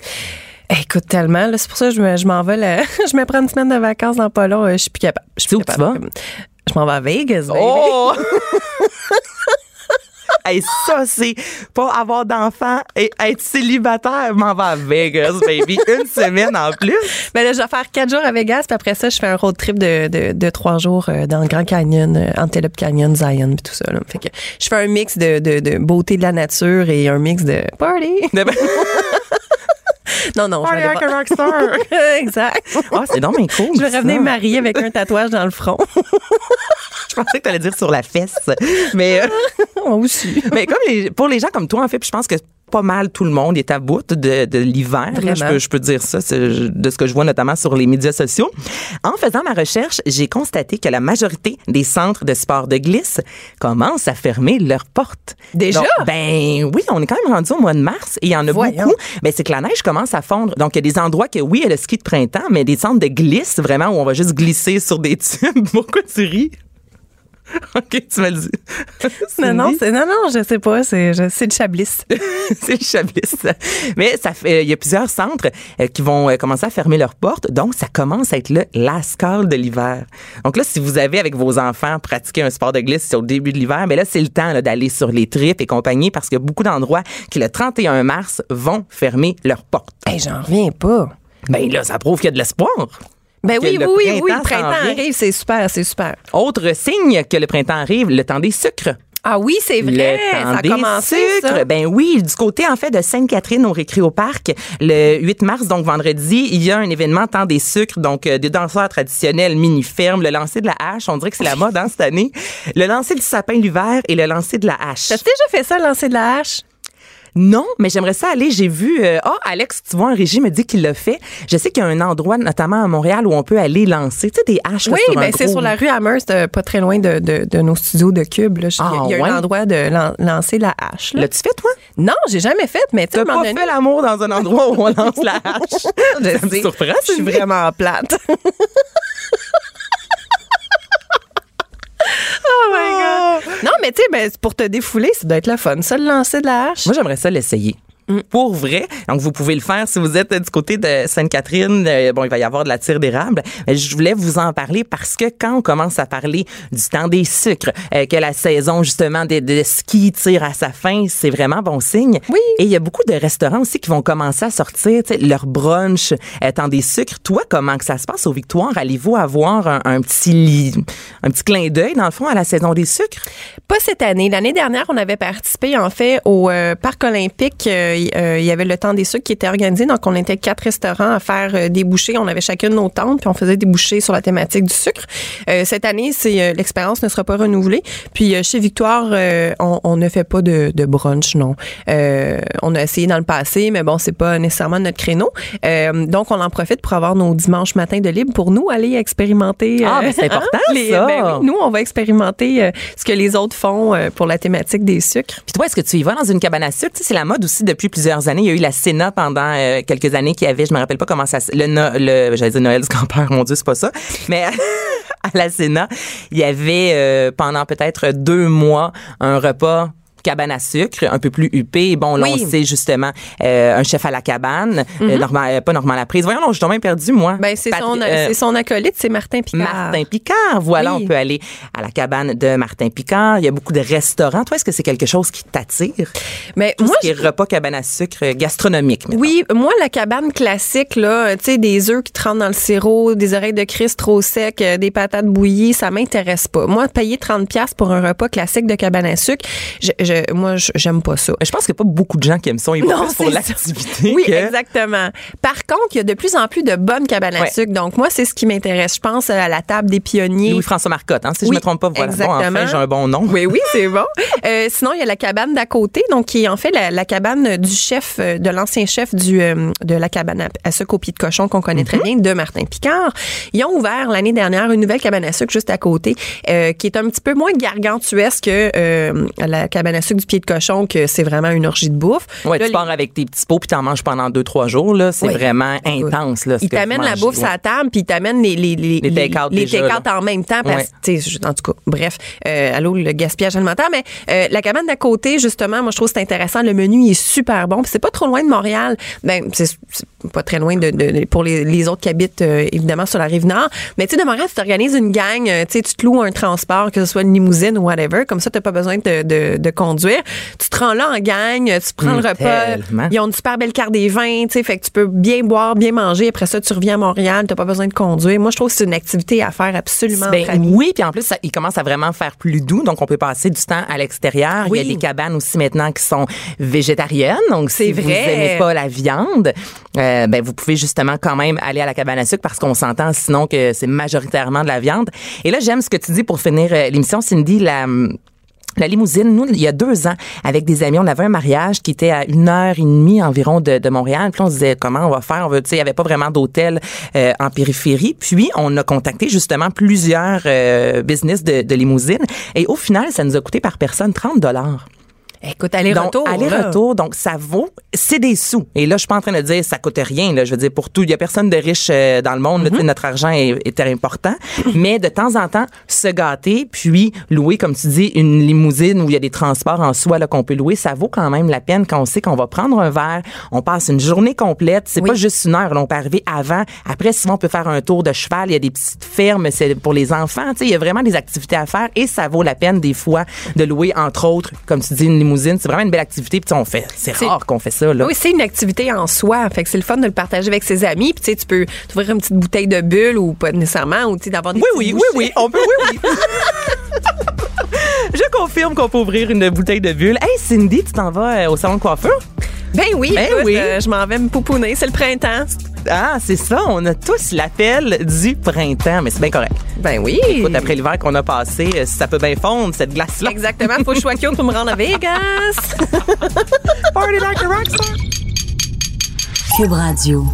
Eh, Écoute, tellement. là, C'est pour ça que je me- je m'en vais. là. je me prends une semaine de vacances dans pas long. euh, Je suis plus capable. Je suis où tu capable. Je m'en vais à Vegas, baby. Oh! Hey, ça, c'est pas avoir d'enfant et être célibataire. M'en va à Vegas, baby. Une semaine en plus. Ben là, je vais faire quatre jours à Vegas, puis après ça, je fais un road trip de, de, de trois jours euh, dans le Grand Canyon, euh, Antelope Canyon, Zion, puis tout ça. Là. Fait que je fais un mix de, de, de beauté de la nature et un mix de party. Non, non, je vais aller voir- rockstar. exact. Ah, c'est donc bien cool. Je vais revenir mariée avec un tatouage dans le front. Je pensais que tu allais dire sur la fesse. Mais, euh, Moi aussi. mais comme les, pour les gens comme toi, en fait, puis je pense que pas mal tout le monde est à bout de, de l'hiver. Je peux, je peux dire ça, de ce que je vois notamment sur les médias sociaux. En faisant ma recherche, j'ai constaté que la majorité des centres de sport de glisse commencent à fermer leurs portes. Déjà? Donc, ben oui, on est quand même rendu au mois de mars et il y en a Voyons. beaucoup. Ben, c'est que la neige commence à fondre. Donc, il y a des endroits que oui, il y a le ski de printemps, mais des centres de glisse, vraiment, où on va juste glisser sur des tubes. Pourquoi tu ris? OK, tu m'as dit. Non, non, c'est, non, non, je sais pas. C'est, je- c'est le chablis. c'est le Chablis. Mais ça fait, il y a plusieurs centres euh, qui vont euh, commencer à fermer leurs portes. Donc, ça commence à être le lascar de l'hiver. Donc là, si vous avez avec vos enfants pratiqué un sport de glisse au début de l'hiver, mais là, c'est le temps là, d'aller sur les tripes et compagnie parce qu'il y a beaucoup d'endroits qui, le 31 mars, vont fermer leurs portes. Hey, j'en reviens pas. Ben là, ça prouve qu'il y a de l'espoir. Ben oui, le oui, oui, oui, le printemps arrive, c'est super, c'est super. Autre signe que le printemps arrive, le temps des sucres. Ah oui, c'est vrai, Le temps ça a des commencé, sucres. ça. Ben oui, du côté en fait de Sainte-Catherine au Récréoparc, le 8 mars donc vendredi, il y a un événement temps des sucres donc euh, des danseurs traditionnels mini fermes, le lancer de la hache, on dirait que c'est la mode hein, cette année, le lancer du sapin l'hiver et le lancer de la hache. T'as déjà fait ça, lancer de la hache? Non, mais j'aimerais ça aller. J'ai vu. euh, Ah, Alex, tu vois, un régie me dit qu'il l'a fait. Je sais qu'il y a un endroit, notamment à Montréal, où on peut aller lancer, tu sais, des haches. là, Oui, sur un ben c'est sur la rue Amherst, euh, pas très loin de, de, de nos studios de Cube. là. Ah, il y a ouais? un endroit de lan- lancer la hache. là. L'as-tu fait, toi? Non, j'ai jamais fait, mais tu moment pas donné, fait l'amour dans un endroit où on lance la hache? je Ça me sais, surprend, je suis vraiment plate. oh my. Non, mais tu sais, ben, pour te défouler, ça doit être le fun, ça, le lancer de la hache. Moi, j'aimerais ça l'essayer. Pour vrai. Donc, vous pouvez le faire si vous êtes du côté de Sainte-Catherine. Euh, bon, il va y avoir de la tire d'érable. Mais je voulais vous en parler parce que quand on commence à parler du temps des sucres, euh, que la saison, justement, de, de ski tire à sa fin, c'est vraiment bon signe. Oui. Et il y a beaucoup de restaurants aussi qui vont commencer à sortir, leur brunch, euh, temps des sucres. Toi, comment que ça se passe au Victoire? Allez-vous avoir un, un petit lit- un petit clin d'œil, dans le fond, à la saison des sucres? Pas cette année. L'année dernière, on avait participé, en fait, au euh, Parc olympique. Euh, il euh, il y avait le temps des sucres qui était organisé. Donc, on était quatre restaurants à faire euh, des bouchées. On avait chacune nos tentes, puis on faisait des bouchées sur la thématique du sucre. Euh, cette année, c'est l'expérience ne sera pas renouvelée. Puis, chez Victoire, on, on ne fait pas de, de brunch, non. Euh, on a essayé dans le passé, mais bon, c'est pas nécessairement notre créneau. Euh, donc, on en profite pour avoir nos dimanches matins de libre pour nous aller expérimenter. Ah, ben, c'est important, ça. ben oui, nous, on va expérimenter euh, ce que les autres font euh, pour la thématique des sucres. Puis toi, est-ce que tu y vas dans une cabane à sucre? Tu sais, c'est la mode aussi depuis plusieurs années. Il y a eu la Sénat pendant euh, quelques années qui avait, je me rappelle pas comment ça, le, no- le j'allais dire Noël du grand-père, mon Dieu, c'est pas ça. Mais à la Sénat, il y avait euh, pendant peut-être deux mois un repas cabane à sucre, un peu plus huppé. Bon, là, Oui. on sait justement euh, un chef à la cabane, euh, Normand- euh, pas Normand Laprise. Voyons, non, je suis même perdu, moi. Mm-hmm. Ben, c'est son, euh, c'est son acolyte, c'est Martin Picard. Martin Picard. Voilà, Oui. on peut aller à la cabane de Martin Picard. Il y a beaucoup de restaurants. Toi, est-ce que c'est quelque chose qui t'attire? Mais Tout moi, ce qui est repas cabane à sucre gastronomique. Oui, moi, la cabane classique, là, tu sais, des œufs qui trempent dans le sirop, des oreilles de Christ trop secs, des patates bouillies, ça m'intéresse pas. Moi, payer 30$ piastres pour un repas classique de cabane à sucre, je, je- moi, je- j'aime pas ça. Je pense qu'il n'y a pas beaucoup de gens qui aiment ça. Ils vont Non, plus pour l'activité. Oui, que- exactement. Par contre, il y a de plus en plus de bonnes cabanes à Ouais. sucre. Donc, moi, c'est ce qui m'intéresse. Je pense à la table des pionniers. Louis-François Marcotte, hein, si je Oui, me trompe pas. Voilà. Bon, exactement. enfin, j'ai un bon nom. Oui, oui, c'est bon. Euh, sinon, il y a la cabane d'à côté, donc qui est en fait la, la cabane du chef, euh, de l'ancien chef du euh, de la cabane à, à sucre au pied de cochon qu'on connaît Mhm. très bien, de Martin Picard. Ils ont ouvert l'année dernière une nouvelle cabane à sucre juste à côté, euh, qui est un petit peu moins gargantuesque que la cabane à sucre du pied de cochon, que c'est vraiment une orgie de bouffe. Ouais, Là, tu les- pars avec tes petits pots puis t'en manges pendant deux, trois jours. Là, c'est Oui. vraiment intense. Là, Ils que t'amènent la bouffe sur la table, puis ils t'amènent les, les, les, Les take-out en même temps. Parce, je- en tout cas, bref, euh, allô, le gaspillage alimentaire. Mais euh, la cabane d'à côté, justement, moi, je trouve que c'est intéressant. Le menu il est super bon. Puis c'est pas trop loin de Montréal. Ben, c'est pas très loin de, pour les, les autres qui habitent, euh, évidemment, sur la rive nord. Mais tu sais, de Montréal, tu t'organises une gang, tu sais, tu te loues un transport, que ce soit une limousine ou whatever. Comme ça, t'as pas besoin de, de, de conduire. Tu te rends là en gang, tu prends le repas. tellement. Ils ont une super belle carte des vins, tu sais, fait que tu peux bien boire, bien manger. Après ça, tu reviens à Montréal, t'as pas besoin de conduire. Moi, je trouve que c'est une activité à faire absolument. Ben oui, puis en plus, ça, il commence à vraiment faire plus doux, donc on peut passer du temps à l'extérieur. Oui. Il y a des cabanes aussi maintenant qui sont végétariennes, donc C'est si vous vrai. n'aimez pas la viande, euh, ben vous pouvez justement quand même aller à la cabane à sucre parce qu'on s'entend sinon que c'est majoritairement de la viande. Et là, j'aime ce que tu dis pour finir euh, l'émission, Cindy, la la limousine, nous, il y a deux ans, avec des amis, on avait un mariage qui était à une heure et demie environ de, Montréal. Puis on se disait comment on va faire? On veut, il y avait pas vraiment d'hôtel euh, en périphérie. Puis on a contacté justement plusieurs euh, business de, de limousine. Et au final, ça nous a coûté par personne 30 dollars. Écoute, aller-retour. Aller-retour, donc ça vaut, c'est des sous. Et là, je suis pas en train de dire ça coûte rien. Là, je veux dire pour tout, il y a personne de riche euh, dans le monde. sais, Mm-hmm. notre argent est, est important, mais de temps en temps, se gâter, puis louer, comme tu dis, une limousine où il y a des transports en soi qu'on peut louer, ça vaut quand même la peine quand on sait qu'on va prendre un verre, on passe une journée complète. C'est Oui. pas juste une heure. Là, on peut arriver avant. Après, souvent, on peut faire un tour de cheval. Il y a des petites fermes, c'est pour les enfants. Tu sais, il y a vraiment des activités à faire et ça vaut la peine des fois de louer, entre autres, comme tu dis, une limousine. C'est vraiment une belle activité. Puis on fait, c'est rare qu'on fait ça. Là. Oui, c'est une activité en soi. Fait que c'est le fun de le partager avec ses amis. Puis tu sais, tu peux t'ouvrir une petite bouteille de bulle ou pas nécessairement, ou d'avoir des Oui, oui, oui, bouchées. oui, on peut, oui, oui. Je confirme qu'on peut ouvrir une bouteille de bulle. Hey, Cindy, tu t'en vas euh, au salon de coiffure? Ben oui, Ben écoute, oui. euh, je m'en vais me pouponner. C'est le printemps. Ah, c'est ça, on a tous l'appel du printemps, mais c'est bien correct. Ben oui. Écoute, après l'hiver qu'on a passé, euh, ça peut bien fondre, cette glace-là. Exactement. Faut que je sois cute pour me rendre à Vegas. Party like a rockstar. Cube Radio.